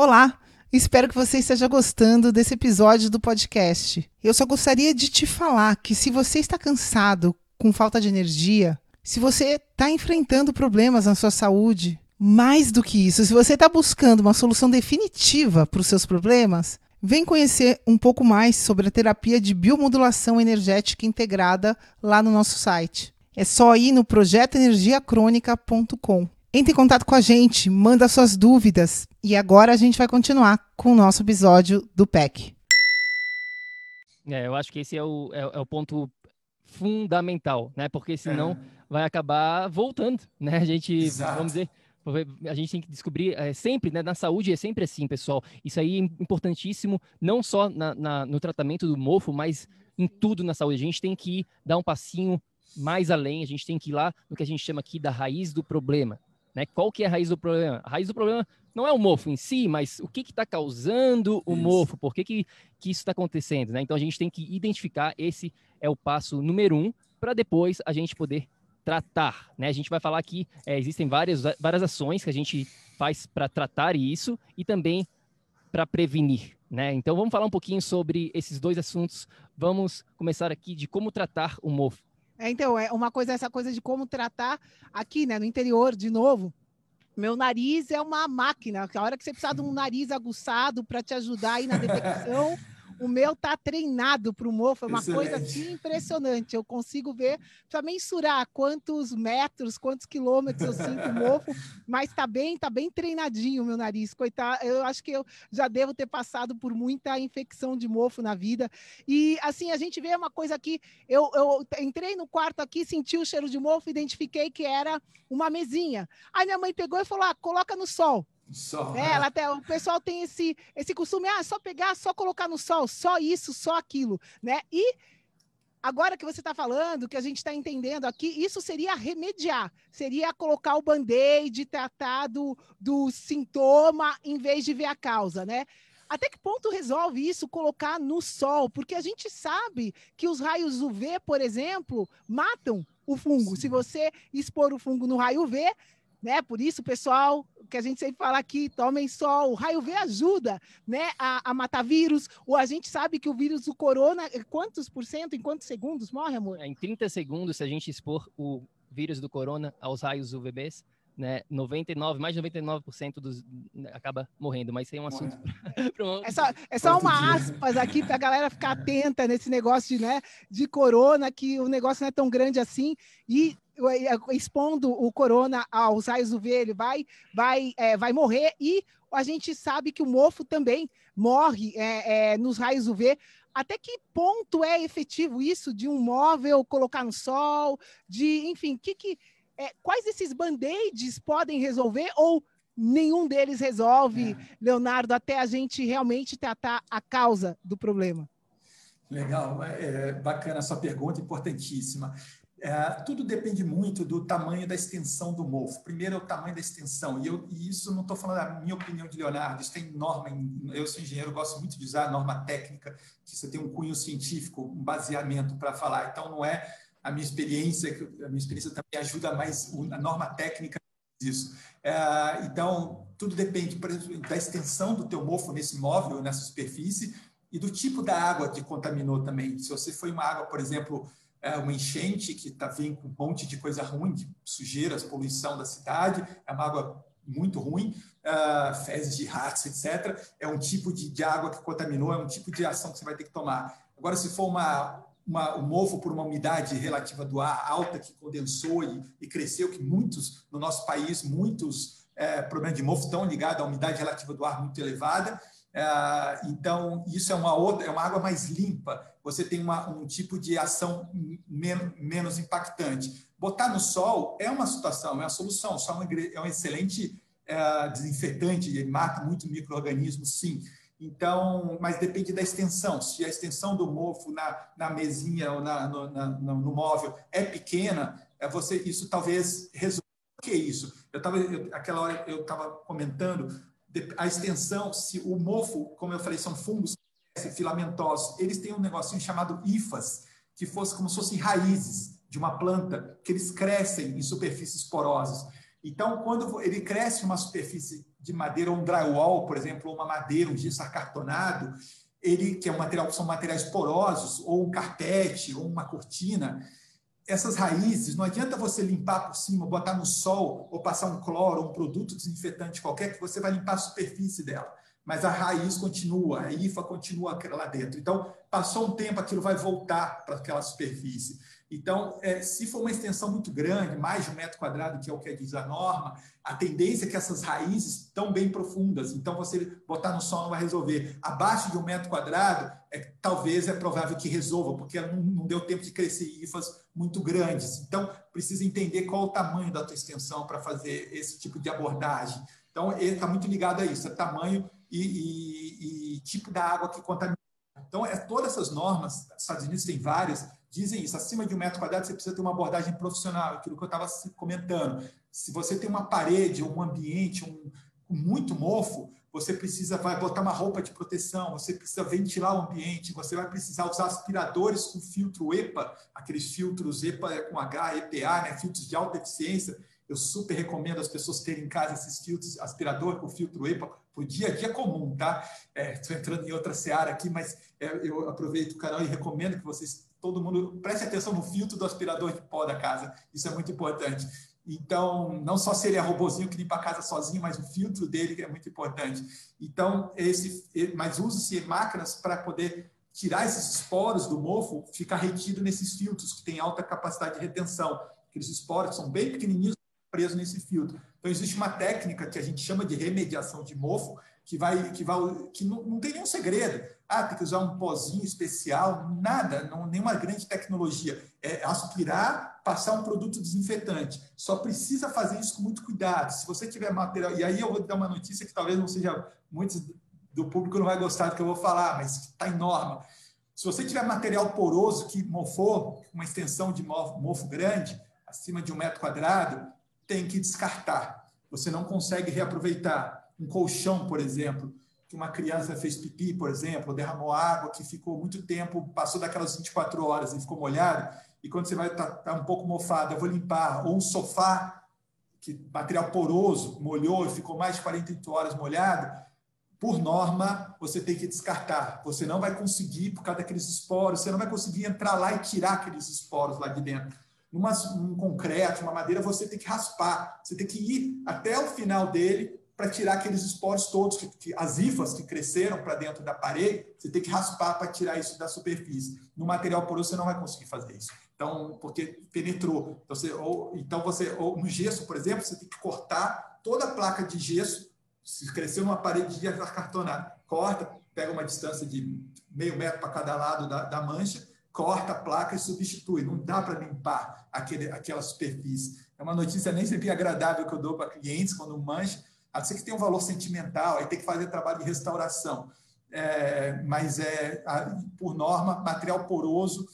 Speaker 2: Olá! Espero que você esteja gostando desse episódio do podcast. Eu só gostaria de te falar que se você está cansado, com falta de energia, se você está enfrentando problemas na sua saúde, mais do que isso, se você está buscando uma solução definitiva para os seus problemas, vem conhecer um pouco mais sobre a terapia de biomodulação energética integrada lá no nosso site. É só ir no projetoenergiacrônica.com. Entre em contato com a gente, manda suas dúvidas. E agora a gente vai continuar com o nosso episódio do PEC.
Speaker 1: É, eu acho que esse é o, é, é o ponto fundamental, né? Porque senão é. vai acabar voltando, né? A gente, Exato. vamos dizer, a gente tem que descobrir é, sempre, né? Na saúde é sempre assim, pessoal. Isso aí é importantíssimo, não só na, na, no tratamento do mofo, mas em tudo na saúde. A gente tem que dar um passinho mais além, a gente tem que ir lá no que a gente chama aqui da raiz do problema. Né? Qual que é a raiz do problema? A raiz do problema não é o mofo em si, mas o que está causando o isso. mofo? Por que, que, que isso está acontecendo? Né? Então a gente tem que identificar, esse é o passo número um, para depois a gente poder tratar. Né? A gente vai falar aqui, é, existem várias, várias ações que a gente faz para tratar isso e também para prevenir. Né? Então vamos falar um pouquinho sobre esses dois assuntos. Vamos começar aqui de como tratar o mofo.
Speaker 2: É, então, é uma coisa, essa coisa de como tratar aqui, né, no interior, de novo. Meu nariz é uma máquina. A hora que você precisa de um nariz aguçado para te ajudar aí na detecção, o meu tá treinado para o mofo, é uma Excelente. coisa assim impressionante. Eu consigo ver, para mensurar quantos metros, quantos quilômetros eu sinto mofo, mas tá bem, tá bem treinadinho o meu nariz. Coitado, eu acho que eu já devo ter passado por muita infecção de mofo na vida. E assim, a gente vê uma coisa aqui, eu, eu entrei no quarto aqui, senti o cheiro de mofo, identifiquei que era uma mesinha. Aí minha mãe pegou e falou: ah, coloca no sol.
Speaker 3: Sol,
Speaker 2: é, ela até, o pessoal tem esse, esse costume, ah, só pegar, só colocar no sol, só isso, só aquilo, né? E agora que você está falando, que a gente está entendendo aqui, isso seria remediar, seria colocar o band-aid, tratar do, do sintoma em vez de ver a causa, né? Até que ponto resolve isso colocar no sol? Porque a gente sabe que os raios UV, por exemplo, matam o fungo. Sim. Se você expor o fungo no raio UV, né? Por isso, pessoal, que a gente sempre fala aqui, tomem sol, o raio V ajuda, né, a, a, matar vírus, ou a gente sabe que o vírus do corona, quantos por cento, em quantos segundos morre, amor?
Speaker 1: É, em 30 segundos, se a gente expor o vírus do corona aos raios UVBs, né, 99, mais de 99% dos né, acaba morrendo, mas isso é um assunto
Speaker 2: É só, é só uma aspas aqui para a galera ficar atenta nesse negócio de, né, de corona, que o negócio não é tão grande assim, e expondo o corona aos raios UV, ele vai, vai, é, vai morrer e a gente sabe que o mofo também morre é, é, nos raios UV. Até que ponto é efetivo isso de um móvel colocar no sol, de, enfim, que, que, é, quais esses band-aids podem resolver ou nenhum deles resolve, é. Leonardo, até a gente realmente tratar a causa do problema?
Speaker 3: Legal, é, bacana a sua pergunta, importantíssima. É, tudo depende muito do tamanho da extensão do mofo. Primeiro é o tamanho da extensão, e, eu, e isso não estou falando da minha opinião de Leonardo, isso tem norma, eu sou engenheiro, gosto muito de usar a norma técnica, que você tem um cunho científico, um baseamento para falar, então não é a minha experiência, a minha experiência também ajuda mais a norma técnica disso. É, então, tudo depende, por exemplo, da extensão do teu mofo nesse móvel, nessa superfície, e do tipo da água que contaminou também. Se você foi uma água, por exemplo, é uma enchente que está vindo com um monte de coisa ruim, de sujeiras, poluição da cidade, é uma água muito ruim, uh, fezes de ratos, etc. É um tipo de, de, água que contaminou, é um tipo de ação que você vai ter que tomar. Agora, se for uma, uma, um mofo por uma umidade relativa do ar alta que condensou e, e cresceu, que muitos, no nosso país, muitos é, problemas de mofo estão ligados à umidade relativa do ar muito elevada, é, então, isso é uma outra, é uma água mais limpa. Você tem uma, um tipo de ação men menos impactante. Botar no sol é uma situação, é uma solução. O sol é um excelente é, desinfetante, ele mata muito microorganismo, sim. Então, mas depende da extensão. Se a extensão do mofo na, na mesinha ou na, no, na, no móvel é pequena, é você isso talvez resolva. O que é isso? Eu estava, aquela hora eu estava comentando a extensão, se o mofo, como eu falei, são fungos filamentosos, eles têm um negocinho chamado hifas, que fosse como se fossem raízes de uma planta, que eles crescem em superfícies porosas. Então, quando ele cresce uma superfície de madeira, um drywall, por exemplo, ou uma madeira, um gesso acartonado, ele que é um material são materiais porosos, ou um carpete, ou uma cortina, essas raízes, não adianta você limpar por cima, botar no sol, ou passar um cloro, um produto desinfetante qualquer, que você vai limpar a superfície dela. Mas a raiz continua, a IFA continua lá dentro. Então, passou um tempo, aquilo vai voltar para aquela superfície. Então, é, se for uma extensão muito grande, mais de um metro quadrado, que é o que diz a norma, a tendência é que essas raízes estão bem profundas. Então, você botar no sol não vai resolver. Abaixo de um metro quadrado, é, talvez é provável que resolva, porque não, não deu tempo de crescer hifas muito grandes. Então, precisa entender qual o tamanho da tua extensão para fazer esse tipo de abordagem. Então, ele está muito ligado a isso, é tamanho e, e, e tipo da água que contamina. Então, é, todas essas normas, Estados Unidos tem várias, dizem isso, acima de um metro quadrado você precisa ter uma abordagem profissional, aquilo que eu estava comentando. Se você tem uma parede um ambiente um, muito mofo, você precisa vai botar uma roupa de proteção, você precisa ventilar o ambiente, você vai precisar usar aspiradores com filtro EPA, aqueles filtros EPA com H, EPA, né, filtros de alta eficiência. Eu super recomendo as pessoas terem em casa esses filtros, aspirador com filtro EPA, para o dia a dia comum, tá? Estou é, entrando em outra seara aqui, mas é, eu aproveito o canal e recomendo que vocês todo mundo preste atenção no filtro do aspirador de pó da casa. Isso é muito importante. Então, não só se ele é robozinho que limpa a casa sozinho, mas o filtro dele é muito importante. Então, esse, mas use-se máquinas para poder tirar esses esporos do mofo, ficar retido nesses filtros que têm alta capacidade de retenção. Aqueles esporos são bem pequenininhos, presos nesse filtro. Então, existe uma técnica que a gente chama de remediação de mofo, que vai que vai que não, não tem nenhum segredo. Ah, tem que usar um pozinho especial, nada, não, nenhuma grande tecnologia. É aspirar, passar um produto desinfetante. Só precisa fazer isso com muito cuidado. Se você tiver material, e aí eu vou dar uma notícia que talvez não seja muitos do público não vai gostar do que eu vou falar, mas está em norma. Se você tiver material poroso que mofou, uma extensão de mofo, mofo grande, acima de um metro quadrado, tem que descartar. Você não consegue reaproveitar um colchão, por exemplo, que uma criança fez pipi, por exemplo, derramou água que ficou muito tempo, passou daquelas 24 horas e ficou molhado, e quando você vai estar tá, tá um pouco mofado, eu vou limpar, ou um sofá, que material poroso, molhou e ficou mais de 48 horas molhado, por norma, você tem que descartar. Você não vai conseguir, por causa daqueles esporos, você não vai conseguir entrar lá e tirar aqueles esporos lá de dentro. Numa, num concreto, uma madeira, você tem que raspar, você tem que ir até o final dele para tirar aqueles esporos todos, que, que, as hifas que cresceram para dentro da parede, você tem que raspar para tirar isso da superfície. No material poroso você não vai conseguir fazer isso. Então, porque penetrou. Então, você, ou, então você, ou no gesso, por exemplo, você tem que cortar toda a placa de gesso. Se cresceu uma parede de cartonada, corta, pega uma distância de meio metro para cada lado da, da mancha, corta a placa e substitui. Não dá para limpar aquele, aquela superfície. É uma notícia nem sempre agradável que eu dou para clientes quando mancha, a não ser que tenha um valor sentimental, aí tem que fazer trabalho de restauração. É, mas é, por norma, material poroso,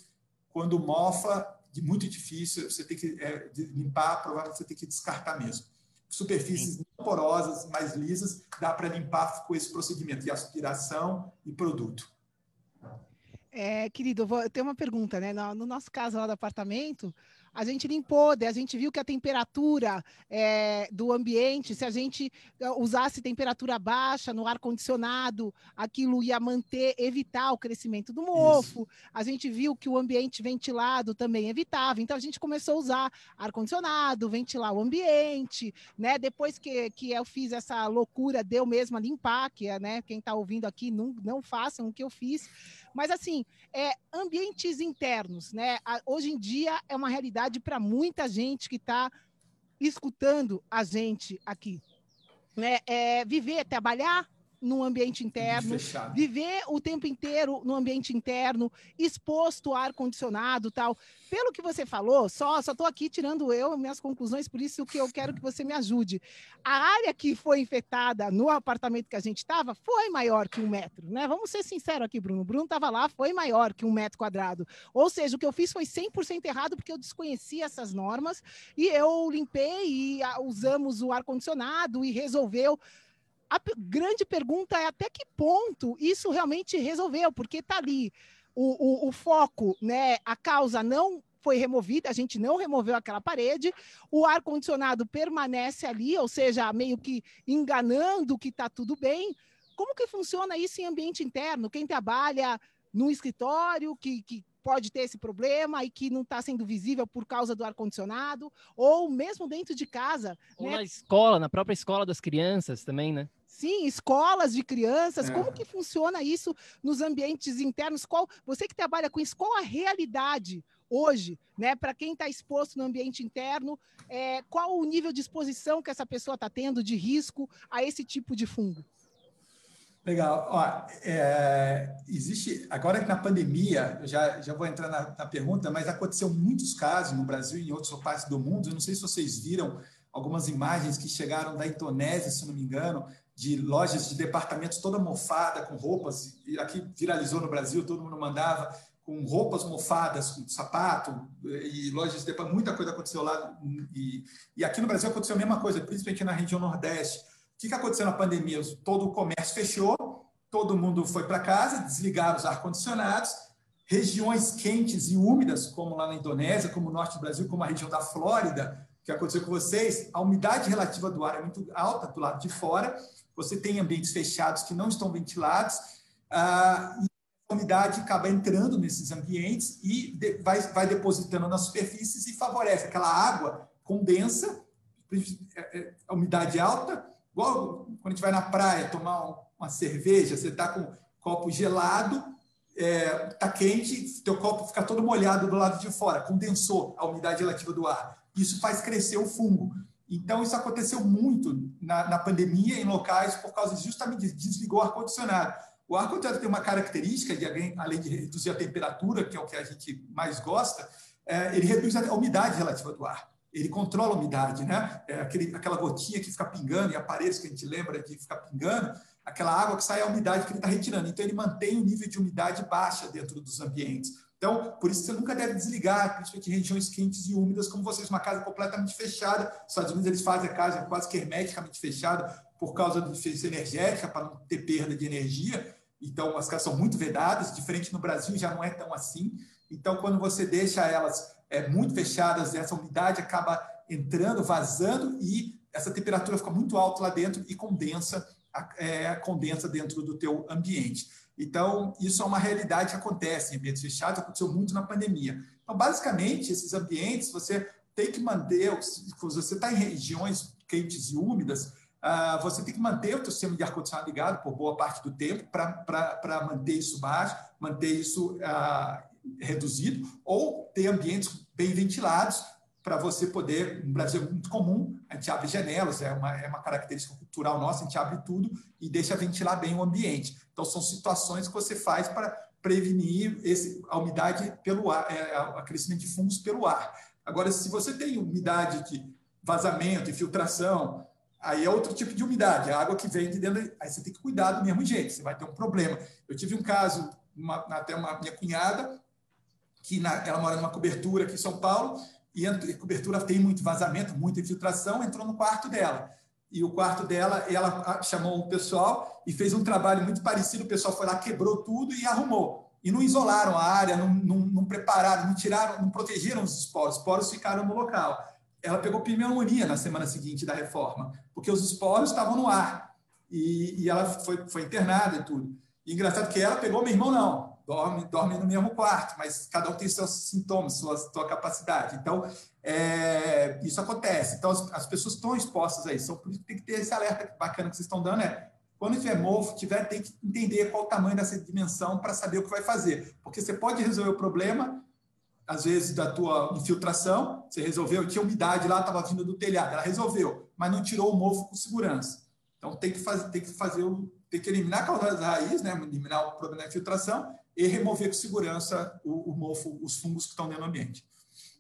Speaker 3: quando mofa, muito difícil, você tem que é, limpar, provavelmente você tem que descartar mesmo. Superfícies Sim. não porosas, mais lisas, dá para limpar com esse procedimento de aspiração e produto.
Speaker 2: É, querido, eu, vou, eu tenho uma pergunta, né? No, no nosso caso lá do apartamento, a gente limpou, a gente viu que a temperatura é, do ambiente, se a gente eh, usasse temperatura baixa no ar-condicionado, aquilo ia manter, evitar o crescimento do mofo. Isso. A gente viu que o ambiente ventilado também evitava. Então a gente começou a usar ar-condicionado, ventilar o ambiente, né? Depois que, que eu fiz essa loucura, deu mesmo a limpar, que é, né? Quem está ouvindo aqui, não, não façam o que eu fiz. Mas, assim, é, ambientes internos, né? Hoje em dia é uma realidade para muita gente que está escutando a gente aqui. Né? É, viver, trabalhar no ambiente interno, viver o tempo inteiro no ambiente interno, exposto a ar condicionado, tal. Pelo que você falou, só só estou aqui tirando eu minhas conclusões, por isso que eu quero que você me ajude. A área que foi infectada no apartamento que a gente estava foi maior que um metro, né? Vamos ser sinceros aqui, Bruno. Bruno estava lá, foi maior que um metro quadrado. Ou seja, o que eu fiz foi 100% errado porque eu desconhecia essas normas e eu limpei e usamos o ar condicionado e resolveu a grande pergunta é até que ponto isso realmente resolveu, porque está ali o, o, o foco, né? A causa não foi removida, a gente não removeu aquela parede, o ar-condicionado permanece ali, ou seja, meio que enganando que está tudo bem. Como que funciona isso em ambiente interno? Quem trabalha no escritório, que, que pode ter esse problema e que não está sendo visível por causa do ar-condicionado, ou mesmo dentro de casa.
Speaker 1: Ou
Speaker 2: né?
Speaker 1: na escola, na própria escola das crianças também, né?
Speaker 2: Sim, escolas de crianças, é. como que funciona isso nos ambientes internos? Qual você que trabalha com isso, qual a realidade hoje, né? Para quem está exposto no ambiente interno, é, qual o nível de exposição que essa pessoa está tendo de risco a esse tipo de fungo?
Speaker 3: Legal. Ó, é, existe, agora que na pandemia, eu já, já vou entrar na, na, pergunta, mas aconteceu muitos casos no Brasil e em outras partes do mundo. Eu não sei se vocês viram algumas imagens que chegaram da Indonésia, se não me engano, de lojas de departamentos toda mofada, com roupas, e aqui viralizou no Brasil, todo mundo mandava, com roupas mofadas, com sapato, e lojas de muita coisa aconteceu lá. E, e aqui no Brasil aconteceu a mesma coisa, principalmente na região Nordeste. O que, que aconteceu na pandemia? Todo o comércio fechou, todo mundo foi para casa, desligaram os ar-condicionados, regiões quentes e úmidas, como lá na Indonésia, como no norte do Brasil, como a região da Flórida, que aconteceu com vocês, a umidade relativa do ar é muito alta do lado de fora, você tem ambientes fechados que não estão ventilados, ah, e a umidade acaba entrando nesses ambientes e de, vai, vai depositando nas superfícies e favorece aquela água condensa, a umidade alta, igual quando a gente vai na praia tomar uma cerveja, você está com um copo gelado, é, tá quente, teu copo fica todo molhado do lado de fora, condensou a umidade relativa do ar. Isso faz crescer o fungo. Então, isso aconteceu muito na, na pandemia em locais por causa justamente de desligou o ar-condicionado. O ar-condicionado tem uma característica, de, além de reduzir a temperatura, que é o que a gente mais gosta, é, ele reduz a umidade relativa do ar. Ele controla a umidade, né? É aquele, aquela gotinha que fica pingando, e aparelhos que a gente lembra de ficar pingando, aquela água que sai é a umidade que ele está retirando. Então, ele mantém o nível de umidade baixa dentro dos ambientes. Então, por isso você nunca deve desligar, principalmente em regiões quentes e úmidas, como vocês, uma casa completamente fechada. Nos Estados Unidos eles fazem a casa quase que hermeticamente fechada por causa da eficiência energética, para não ter perda de energia. Então, as casas são muito vedadas, diferente no Brasil já não é tão assim. Então, quando você deixa elas é, muito fechadas, essa umidade acaba entrando, vazando e essa temperatura fica muito alta lá dentro e condensa, é, condensa dentro do teu ambiente. Então, isso é uma realidade que acontece em ambientes fechados, aconteceu muito na pandemia. Então, basicamente, esses ambientes, você tem que manter, se você está em regiões quentes e úmidas, uh, você tem que manter o seu sistema de ar-condicionado ligado por boa parte do tempo para manter isso baixo, manter isso uh, reduzido, ou ter ambientes bem ventilados para você poder, no Brasil é muito comum, a gente abre janelas, é uma, é uma característica cultural nossa, a gente abre tudo e deixa ventilar bem o ambiente. Então, são situações que você faz para prevenir esse, a umidade pelo ar, é, o crescimento de fungos pelo ar. Agora, se você tem umidade de vazamento, infiltração, aí é outro tipo de umidade, a água que vem de dentro, aí você tem que cuidar do mesmo jeito, você vai ter um problema. Eu tive um caso, uma, até uma minha cunhada, que na, ela mora numa cobertura aqui em São Paulo, e cobertura tem muito vazamento, muita infiltração, entrou no quarto dela e o quarto dela, ela chamou o pessoal e fez um trabalho muito parecido. O pessoal foi lá, quebrou tudo e arrumou. E não isolaram a área, não, não, não prepararam, não tiraram, não protegeram os esporos. Os esporos ficaram no local. Ela pegou pneumonia na semana seguinte da reforma, porque os esporos estavam no ar. E, e ela foi, foi internada e tudo. E engraçado que ela pegou, meu irmão não dorme, dorme no mesmo quarto, mas cada um tem seus sintomas, sua, sua capacidade. Então, é, isso acontece. Então, as, as, pessoas estão expostas a isso. Então, por isso tem que ter esse alerta bacana que vocês estão dando, é quando tiver mofo, tiver, tem que entender qual o tamanho dessa dimensão para saber o que vai fazer. Porque você pode resolver o problema, às vezes, da tua infiltração, você resolveu, tinha umidade lá, estava vindo do telhado, ela resolveu, mas não tirou o mofo com segurança. Então, tem que fazer, tem que fazer o, tem que eliminar a causa da raiz, né? eliminar o problema da infiltração e remover com segurança o, o mofo, os fungos que estão dentro do ambiente.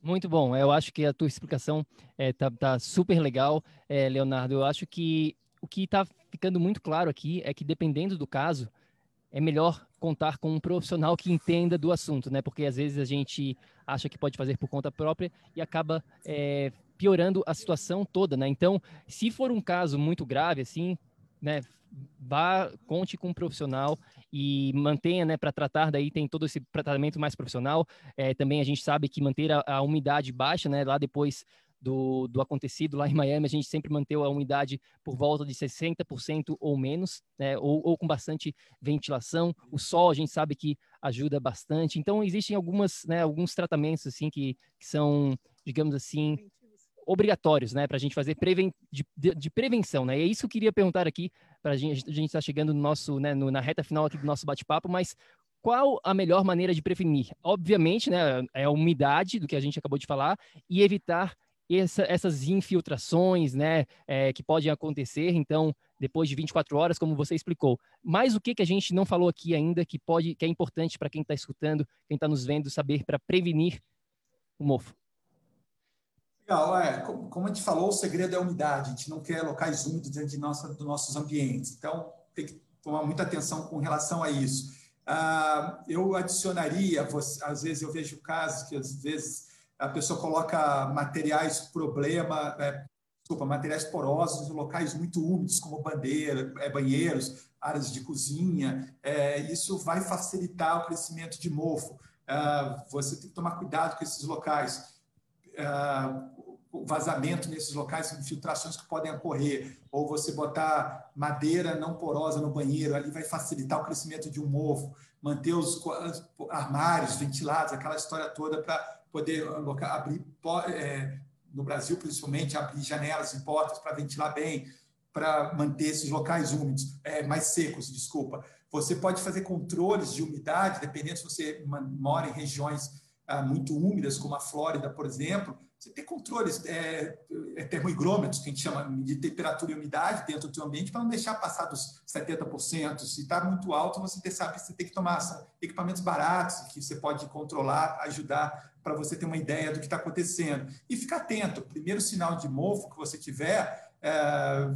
Speaker 1: Muito bom. Eu acho que a tua explicação é, tá, tá super legal, é, Leonardo. Eu acho que o que está ficando muito claro aqui é que, dependendo do caso, é melhor contar com um profissional que entenda do assunto, né? Porque às vezes a gente acha que pode fazer por conta própria e acaba é, piorando a situação toda, né? Então, se for um caso muito grave, assim, né? Vá, conte com um profissional e mantenha, né, para tratar, daí tem todo esse tratamento mais profissional. É, também a gente sabe que manter a, a umidade baixa, né, lá depois do, do, acontecido lá em Miami, a gente sempre manteve a umidade por volta de 60% ou menos, né, ou, ou, com bastante ventilação. O sol a gente sabe que ajuda bastante. Então, existem algumas, né, alguns tratamentos assim que, que são, digamos assim, obrigatórios, né, para a gente fazer preven de, de, de, prevenção, né? E é isso que eu queria perguntar aqui para a gente, a gente está chegando no nosso, né, no, na reta final aqui do nosso bate-papo, mas qual a melhor maneira de prevenir? Obviamente, né, é a umidade do que a gente acabou de falar e evitar essa, essas infiltrações, né, é, que podem acontecer. Então, depois de 24 horas, como você explicou. Mas o que que a gente não falou aqui ainda que pode, que é importante para quem está escutando, quem está nos vendo, saber para prevenir o mofo?
Speaker 3: Legal, é, como a gente falou, o segredo é a umidade. A gente não quer locais úmidos dentro de nossa, dos nossos ambientes. Então, tem que tomar muita atenção com relação a isso. Ah, eu adicionaria, às vezes eu vejo casos que às vezes a pessoa coloca materiais problema, é, desculpa, materiais porosos em locais muito úmidos, como bandeira, é, banheiros, áreas de cozinha. É, isso vai facilitar o crescimento de mofo. Ah, você tem que tomar cuidado com esses locais. Ah, vazamento nesses locais, infiltrações que podem ocorrer, ou você botar madeira não porosa no banheiro, ali vai facilitar o crescimento de um mofo, manter os armários ventilados, aquela história toda para poder abrir, é, no Brasil principalmente, abrir janelas e portas para ventilar bem, para manter esses locais úmidos, é, mais secos, desculpa. Você pode fazer controles de umidade, dependendo se você mora em regiões ah, muito úmidas, como a Flórida, por exemplo, você tem controles, é, é termoigrômetros, que a gente chama de temperatura e umidade dentro do seu ambiente, para não deixar passar dos 70%. Se está muito alto, você sabe que você tem que tomar equipamentos baratos, que você pode controlar, ajudar para você ter uma ideia do que está acontecendo. E ficar atento. Primeiro sinal de mofo que você tiver, é,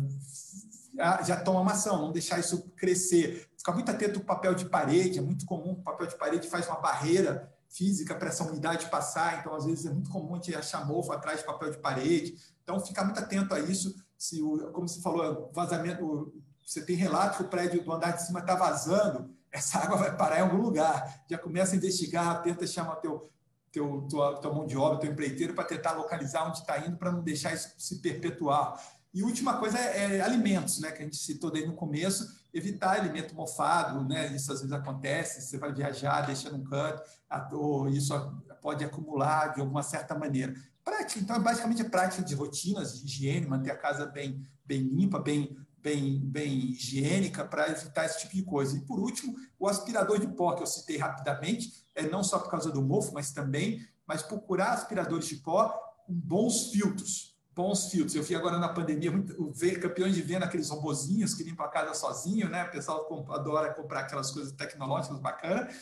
Speaker 3: já toma uma ação, não deixar isso crescer. Ficar muito atento ao papel de parede, é muito comum, o papel de parede faz uma barreira física para essa umidade passar, então às vezes é muito comum a gente achar mofo atrás de papel de parede. Então, ficar muito atento a isso. Se o, como você falou, vazamento, você tem relato que o prédio do andar de cima está vazando, essa água vai parar em algum lugar. Já começa a investigar, tenta chamar teu, teu, tua, tua mão de obra, teu empreiteiro, para tentar localizar onde está indo, para não deixar isso se perpetuar. E última coisa é, é, alimentos, né, que a gente citou daí no começo, evitar alimento mofado, né, isso às vezes acontece, você vai viajar, deixa num canto, ou isso pode acumular de alguma certa maneira. Prática, então, basicamente é prática de rotinas de higiene, manter a casa bem, bem limpa, bem, bem, bem higiênica para evitar esse tipo de coisa. E por último, o aspirador de pó que eu citei rapidamente, é não só por causa do mofo, mas também, mas procurar aspiradores de pó com bons filtros, bons filtros. Eu vi agora na pandemia muito, ver campeões de venda aqueles robozinhos que limpam a casa sozinho, né? O pessoal adora comprar aquelas coisas tecnológicas bacanas.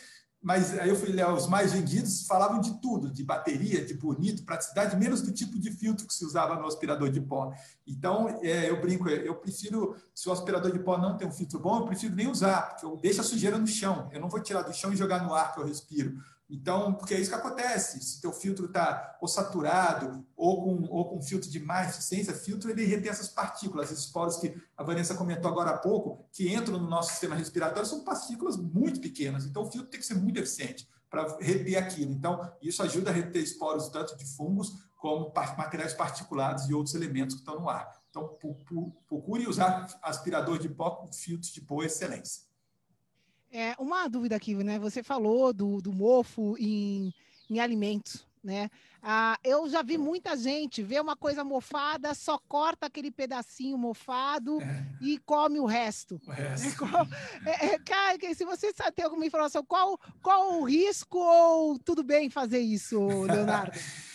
Speaker 3: Mas aí eu fui ler os mais vendidos, falavam de tudo, de bateria, de bonito, praticidade, menos do tipo de filtro que se usava no aspirador de pó. Então, é, eu brinco, eu prefiro, se o aspirador de pó não tem um filtro bom, eu prefiro nem usar, porque eu deixo a sujeira no chão. Eu não vou tirar do chão e jogar no ar que eu respiro. Então, porque é isso que acontece. Se teu filtro está ou saturado ou com, ou com filtro de má eficiência, filtro ele retém essas partículas, esses poros que a Vanessa comentou agora há pouco, que entram no nosso sistema respiratório, são partículas muito pequenas. Então, o filtro tem que ser muito eficiente para reter aquilo. Então, isso ajuda a reter esporos tanto de fungos como materiais particulados e outros elementos que estão no ar. Então, procure usar aspirador de pó com filtros de boa excelência.
Speaker 2: É, uma dúvida aqui, né? Você falou do, do mofo em, em alimentos, né? Ah, eu já vi muita gente ver uma coisa mofada, só corta aquele pedacinho mofado é. e come o resto. O resto. É, é, cara, se você tem alguma informação, qual, qual o risco ou tudo bem fazer isso, Leonardo?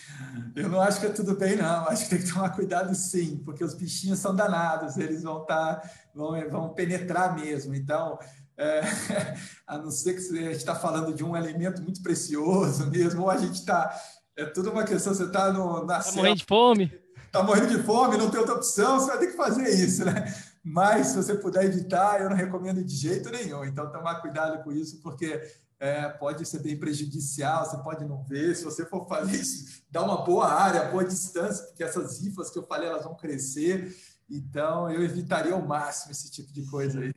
Speaker 3: Eu não acho que é tudo bem, não. Acho que tem que tomar cuidado sim, porque os bichinhos são danados, eles vão estar, tá, vão, vão penetrar mesmo. Então, é, a não ser que a gente está falando de um elemento muito precioso mesmo, ou a gente está. É tudo uma questão, você está no.
Speaker 1: Está morrendo de fome.
Speaker 3: Está morrendo de fome, não tem outra opção, você vai ter que fazer isso, né? Mas se você puder evitar, eu não recomendo de jeito nenhum. Então, tomar cuidado com isso, porque é, pode ser bem prejudicial, você pode não ver. Se você for fazer isso, dá uma boa área, boa distância, porque essas rifas que eu falei, elas vão crescer. Então, eu evitaria ao máximo esse tipo de coisa aí.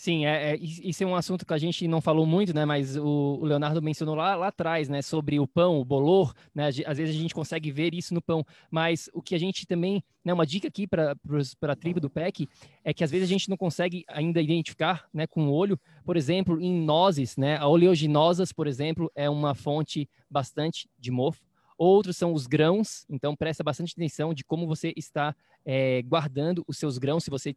Speaker 1: Sim, é, é, isso é um assunto que a gente não falou muito, né? Mas o, o Leonardo mencionou lá, lá atrás, né? Sobre o pão, o bolor, né? Às vezes a gente consegue ver isso no pão, mas o que a gente também, né? Uma dica aqui para a tribo do PEC é que às vezes a gente não consegue ainda identificar, né? Com o olho, por exemplo, em nozes, né? A oleaginosas, por exemplo, é uma fonte bastante de mofo. Outros são os grãos, então presta bastante atenção de como você está é, guardando os seus grãos, se você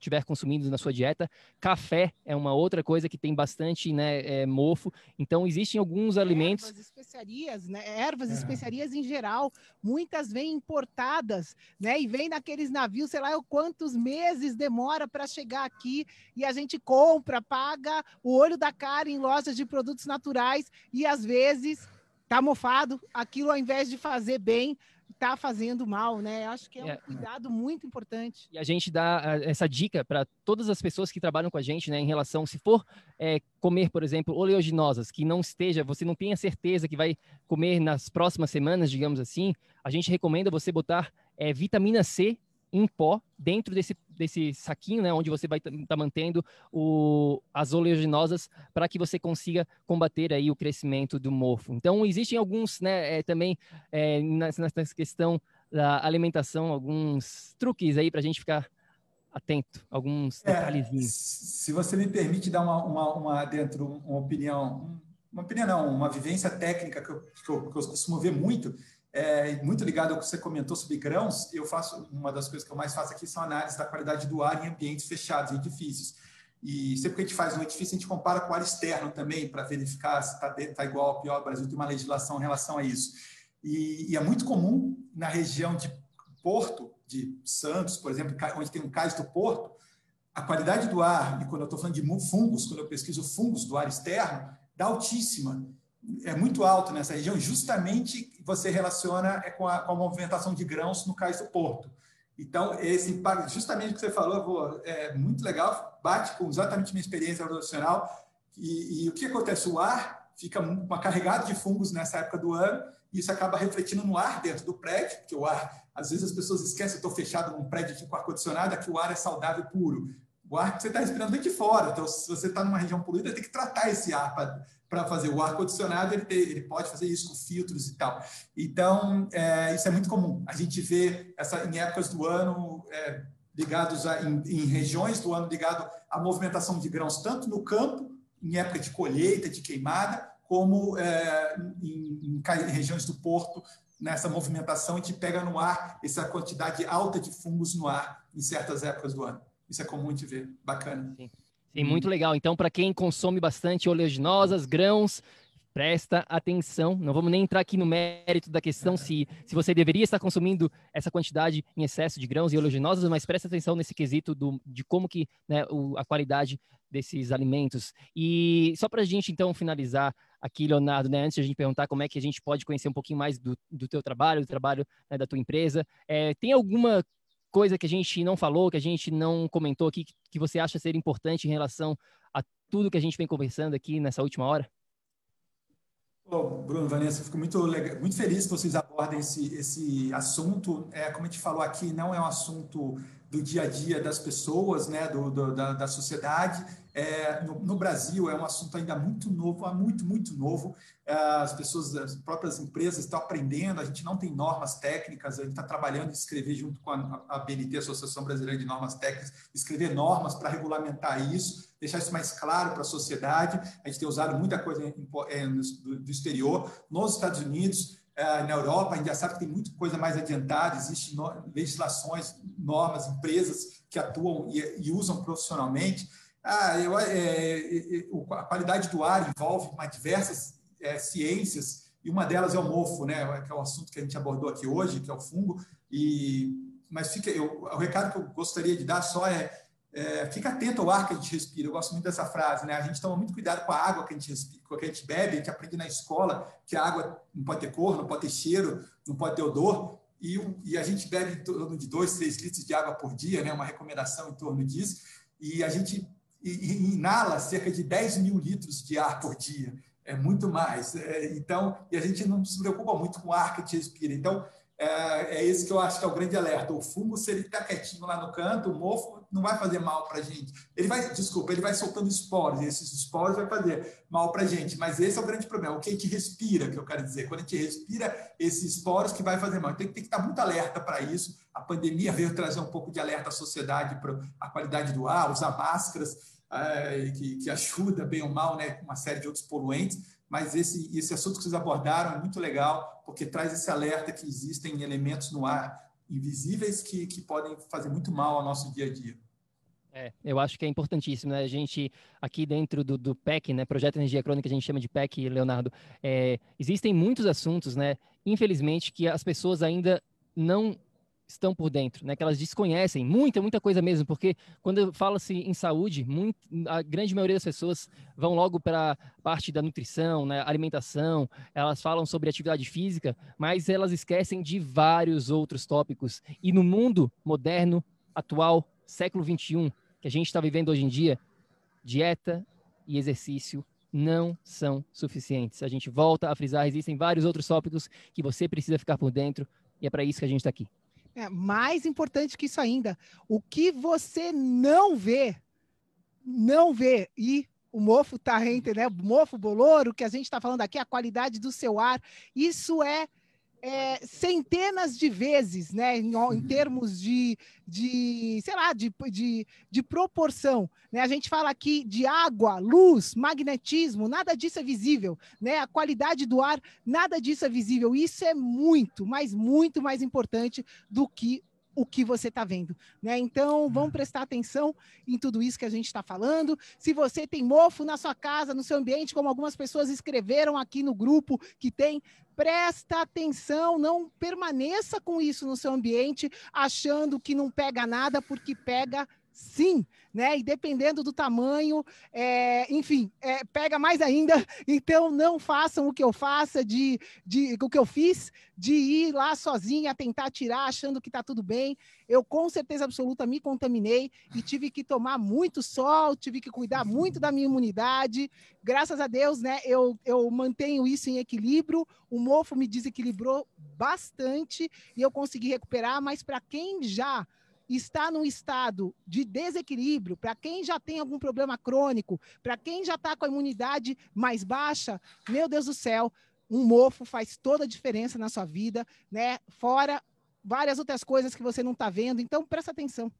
Speaker 1: estiver consumindo na sua dieta. Café é uma outra coisa que tem bastante né, é, mofo. Então, existem alguns alimentos.
Speaker 2: Ervas, especiarias, né? Ervas, é. especiarias em geral, muitas vêm importadas, né? E vêm naqueles navios, sei lá, quantos meses demora para chegar aqui e a gente compra, paga o olho da cara em lojas de produtos naturais e às vezes tá mofado, aquilo ao invés de fazer bem, está fazendo mal, né? Acho que é um é. cuidado muito importante.
Speaker 1: E a gente dá eh, essa dica para todas as pessoas que trabalham com a gente, né, em relação, se for é, comer, por exemplo, oleaginosas, que não esteja, você não tenha certeza que vai comer nas próximas semanas, digamos assim, a gente recomenda você botar é, vitamina C em pó dentro desse, desse saquinho, né, onde você vai estar tá mantendo o, as oleaginosas para que você consiga combater aí o crescimento do mofo. Então, existem alguns, né, é, também é, nessa, questão da alimentação, alguns truques aí para a gente ficar atento, alguns é, detalhezinhos.
Speaker 3: Se você me permite dar uma, uma, uma dentro, uma opinião, uma opinião não, uma vivência técnica que eu, que eu, que eu costumo ver muito, é, muito ligado ao que você comentou sobre grãos, eu faço uma das coisas que eu mais faço aqui são análises da qualidade do ar em ambientes fechados, em edifícios. E sempre que a gente faz um edifício, a gente compara com o ar externo também, para verificar se está tá igual ou pior. O Brasil tem uma legislação em relação a isso. E, e, é muito comum na região de Porto, de Santos, por exemplo, onde tem um cais do Porto, a qualidade do ar, e quando eu estou falando de fungos, quando eu pesquiso fungos do ar externo, dá altíssima. É muito alto nessa região, justamente você relaciona é com a, com a movimentação de grãos no cais do Porto. Então, esse impacto, justamente o que você falou, é muito legal, bate com exatamente minha experiência profissional. E, e, o que acontece? O ar fica uma carregado de fungos nessa época do ano, e isso acaba refletindo no ar dentro do prédio, porque o ar, às vezes as pessoas esquecem, estou fechado num prédio aqui com ar-condicionado, aqui o ar é saudável e puro. O ar que você está respirando vem de fora, então se você está numa região poluída, tem que tratar esse ar para fazer o ar-condicionado, ele, ele, pode fazer isso com filtros e tal. Então, é, isso é muito comum. A gente vê essa, em épocas do ano é, ligados a, em, em, regiões do ano ligado à movimentação de grãos, tanto no campo, em época de colheita, de queimada, como é, em, em, regiões do porto, nessa movimentação, a gente pega no ar essa quantidade alta de fungos no ar em certas épocas do ano. Isso é comum gente ver. Bacana.
Speaker 1: Sim. Sim, muito legal. Então, para quem consome bastante oleaginosas, grãos, presta atenção. Não vamos nem entrar aqui no mérito da questão se, se você deveria estar consumindo essa quantidade em excesso de grãos e oleaginosas, mas presta atenção nesse quesito do, de como que né, o, a qualidade desses alimentos. E só para a gente, então, finalizar aqui, Leonardo, né, antes de a gente perguntar como é que a gente pode conhecer um pouquinho mais do, do teu trabalho, do trabalho né, da tua empresa, é, tem alguma coisa que a gente não falou, que a gente não comentou aqui, que você acha ser importante em relação a tudo que a gente vem conversando aqui nessa última hora?
Speaker 3: Bom, Bruno, Vanessa, fico muito, muito feliz que vocês abordem esse, esse assunto. É, como a gente falou aqui, não é um assunto do dia a dia das pessoas, né, do, do da, da sociedade, é, no, no, Brasil é um assunto ainda muito novo, muito, muito novo. É, as pessoas, as próprias empresas estão aprendendo, a gente não tem normas técnicas, a gente está trabalhando em escrever junto com a, a BNT, Associação Brasileira de Normas Técnicas, escrever normas para regulamentar isso, deixar isso mais claro para a sociedade. A gente tem usado muita coisa em, é, do, do exterior. Nos Estados Unidos, é, na Europa, a gente já sabe que tem muita coisa mais adiantada, existem legislações, normas, empresas que atuam e, e usam profissionalmente. Ah, eu, é, é, é a qualidade do ar envolve uma diversas é, ciências e uma delas é o mofo, né? Que é o assunto que a gente abordou aqui hoje, que é o fungo. E mas fica, eu, o recado que eu gostaria de dar só é, é, fica atento ao ar que a gente respira. Eu gosto muito dessa frase, né? A gente toma muito cuidado com a água que a gente respira, que a gente bebe, a gente aprende na escola que a água não pode ter cor, não pode ter cheiro, não pode ter odor. E, e a gente bebe em torno de 2, 3 litros de água por dia, né? Uma recomendação em torno disso. E a gente e, inala cerca de 10 mil litros de ar por dia. É muito mais. É, então, e a gente não se preocupa muito com o ar que gente respira. Então, é, é esse que eu acho que é o grande alerta. O fungo, se ele está quietinho lá no canto, o mofo não vai fazer mal para a gente. Ele vai, desculpa, ele vai soltando esporos, e esses esporos vai fazer mal para a gente. Mas esse é o grande problema, o que a gente respira, que eu quero dizer. Quando a gente respira esses esporos que vai fazer mal. Então, tem que estar muito alerta para isso. A pandemia veio trazer um pouco de alerta à sociedade para a qualidade do ar, usar máscaras, é, que, que ajuda, bem ou mal, né, com uma série de outros poluentes mas esse, esse assunto que vocês abordaram é muito legal, porque traz esse alerta que existem elementos no ar invisíveis que, que podem fazer muito mal ao nosso dia a dia.
Speaker 1: É, eu acho que é importantíssimo, né? A gente, aqui dentro do, do PEC, né? Projeto Energia Crônica, a gente chama de PEC, Leonardo, é, existem muitos assuntos, né? Infelizmente, que as pessoas ainda não estão por dentro, né? Que elas desconhecem muita, muita coisa mesmo, porque quando fala-se em saúde, muito, a grande maioria das pessoas vão logo para a parte da nutrição, né? Alimentação, elas falam sobre atividade física, mas elas esquecem de vários outros tópicos. E no mundo moderno, atual, século 21, que a gente está vivendo hoje em dia, dieta e exercício não são suficientes. A gente volta a frisar, existem vários outros tópicos que você precisa ficar por dentro, e é para isso que a gente está aqui.
Speaker 2: É, mais importante que isso ainda, o que você não vê, não vê, e o mofo tá rente, né? Mofo bolouro, que a gente está falando aqui, a qualidade do seu ar, isso é é, centenas de vezes, né, em, em, uhum. termos de, de sei lá, de, de, de, proporção. Né? A gente fala aqui de água, luz, magnetismo, nada disso é visível. Né? A qualidade do ar, nada disso é visível. Isso é muito, mas muito mais importante do que o que você está vendo, né? Então, vamos prestar atenção em tudo isso que a gente está falando. Se você tem mofo na sua casa, no seu ambiente, como algumas pessoas escreveram aqui no grupo que tem, presta atenção, não permaneça com isso no seu ambiente, achando que não pega nada, porque pega sim, né? E dependendo do tamanho, é, enfim, é, pega mais ainda. Então não façam o que eu faça de, de o que eu fiz de ir lá sozinha tentar tirar, achando que está tudo bem. Eu com certeza absoluta me contaminei e tive que tomar muito sol, tive que cuidar muito da minha imunidade. Graças a Deus, né? Eu, eu mantenho isso em equilíbrio. O mofo me desequilibrou bastante e eu consegui recuperar. Mas para quem já está num estado de desequilíbrio, para quem já tem algum problema crônico, para quem já está com a imunidade mais baixa, meu Deus do céu, um mofo faz toda a diferença na sua vida, né? Fora várias outras coisas que você não está vendo, então presta atenção.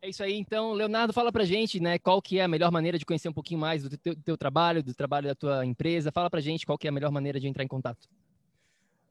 Speaker 1: É isso aí, então, Leonardo, fala pra gente, né, qual que é a melhor maneira de conhecer um pouquinho mais do teu, do teu trabalho, do trabalho da tua empresa, fala pra gente qual que é a melhor maneira de entrar em contato.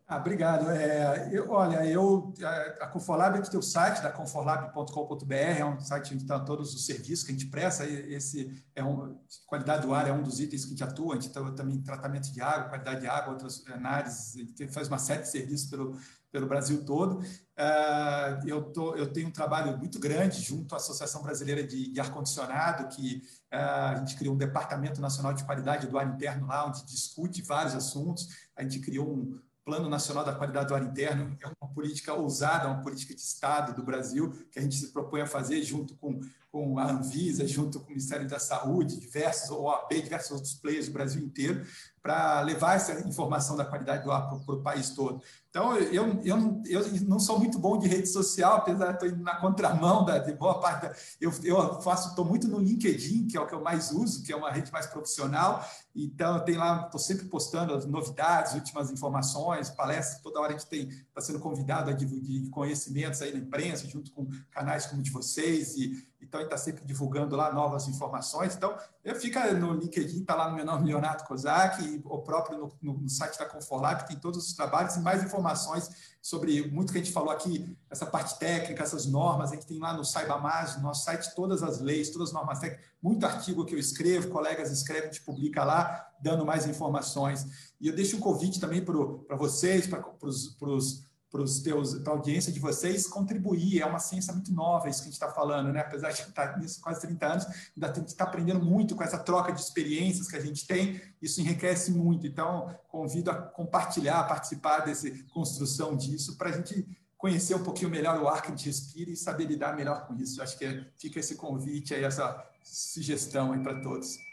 Speaker 3: Ah, obrigado. É, eu, olha, eu, a, Conforlab tem o site da conforlab.com.br, é um site onde estão todos os serviços que a gente presta. Esse é um, qualidade do ar é um dos itens que a gente atua. A gente atua também tratamento de água, qualidade de água, outras análises. A gente faz uma série de serviços pelo, pelo Brasil todo. Uh, eu, tô, eu tenho um trabalho muito grande junto à Associação Brasileira de, de Ar-Condicionado, que uh, a gente criou um Departamento Nacional de Qualidade do Ar Interno lá, onde discute vários assuntos. A gente criou um Plano Nacional da Qualidade do Ar Interno é uma política ousada, uma política de Estado do Brasil, que a gente se propõe a fazer junto com, com a Anvisa, junto com o Ministério da Saúde, diversos OAB, diversos outros players do Brasil inteiro, para levar essa informação da qualidade do ar para o país todo. Então, eu, eu, eu não sou muito bom de rede social, apesar de estar indo na contramão da, de boa parte. Da, eu, eu faço, estou muito no LinkedIn, que é o que eu mais uso, que é uma rede mais profissional. Então, eu tenho lá, estou sempre postando as novidades, últimas informações, palestras. Toda hora a gente está sendo convidado a divulgar conhecimentos aí na imprensa, junto com canais como o de vocês. E, então, ele está sempre divulgando lá novas informações. Então, fica no LinkedIn, está lá no meu nome, Leonardo Kozak, o próprio no, no, site da Conforlab, tem todos os trabalhos e mais informações sobre muito que a gente falou aqui, essa parte técnica, essas normas. A gente tem lá no Saiba Mais, no nosso site, todas as leis, todas as normas técnicas, muito artigo que eu escrevo, colegas escrevem, a gente publica lá, dando mais informações. E eu deixo um convite também para vocês, para os para a audiência de vocês contribuir. É uma ciência muito nova isso que a gente está falando, né? Apesar de estar nisso quase 30 anos, ainda tem que estar aprendendo muito com essa troca de experiências que a gente tem. Isso enriquece muito. Então, convido a compartilhar, a participar dessa construção disso para a gente conhecer um pouquinho melhor o ar que a gente respira e saber lidar melhor com isso. acho que fica esse convite aí, essa sugestão aí para todos.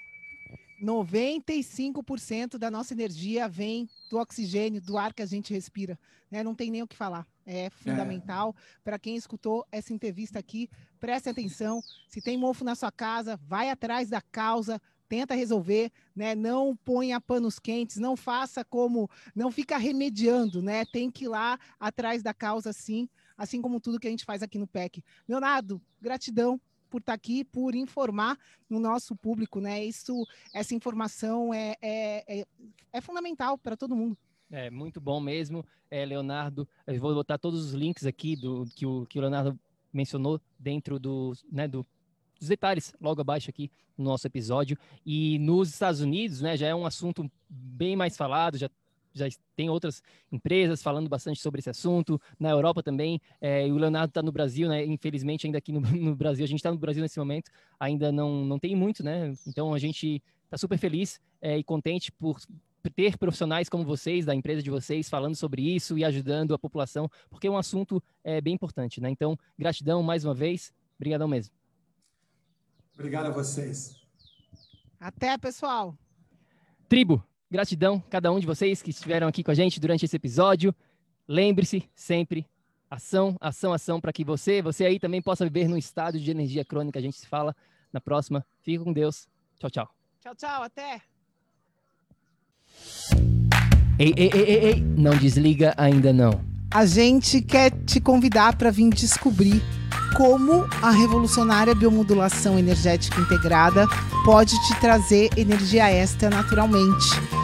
Speaker 2: 95% da nossa energia vem do oxigênio, do ar que a gente respira. Né? Não tem nem o que falar. É fundamental. É. Para quem escutou essa entrevista aqui, preste atenção. Se tem mofo na sua casa, vai atrás da causa, tenta resolver, né? Não ponha panos quentes, não faça como, não fica remediando, né? Tem que ir lá atrás da causa, sim, assim como tudo que a gente faz aqui no PEC. Leonardo, gratidão por estar aqui, por informar o nosso público, né? Isso, essa informação é, é, é, é fundamental para todo mundo.
Speaker 1: É muito bom mesmo, é, Leonardo. Eu vou botar todos os links aqui do que o, que o Leonardo mencionou dentro do, né, do, dos detalhes logo abaixo aqui no nosso episódio. E nos Estados Unidos, né, já é um assunto bem mais falado, já já tem outras empresas falando bastante sobre esse assunto, na Europa também, é, e o Leonardo está no Brasil, né, infelizmente ainda aqui no, no Brasil, a gente está no Brasil nesse momento, ainda não, não tem muito, né, então a gente está super feliz é, e contente por ter profissionais como vocês, da empresa de vocês, falando sobre isso e ajudando a população, porque é um assunto é, bem importante, né, então gratidão mais uma vez, obrigadão mesmo.
Speaker 3: Obrigado a vocês.
Speaker 2: Até, pessoal.
Speaker 1: Tribo, Gratidão cada um de vocês que estiveram aqui com a gente durante esse episódio. Lembre-se sempre ação, ação, ação para que você, você aí também possa viver num estado de energia crônica. A gente se fala na próxima. Fica com Deus. Tchau, tchau.
Speaker 2: Tchau, tchau, até.
Speaker 1: Ei, ei, ei, ei, ei, não desliga ainda não.
Speaker 2: A gente quer te convidar para vir descobrir como a revolucionária biomodulação energética integrada pode te trazer energia extra naturalmente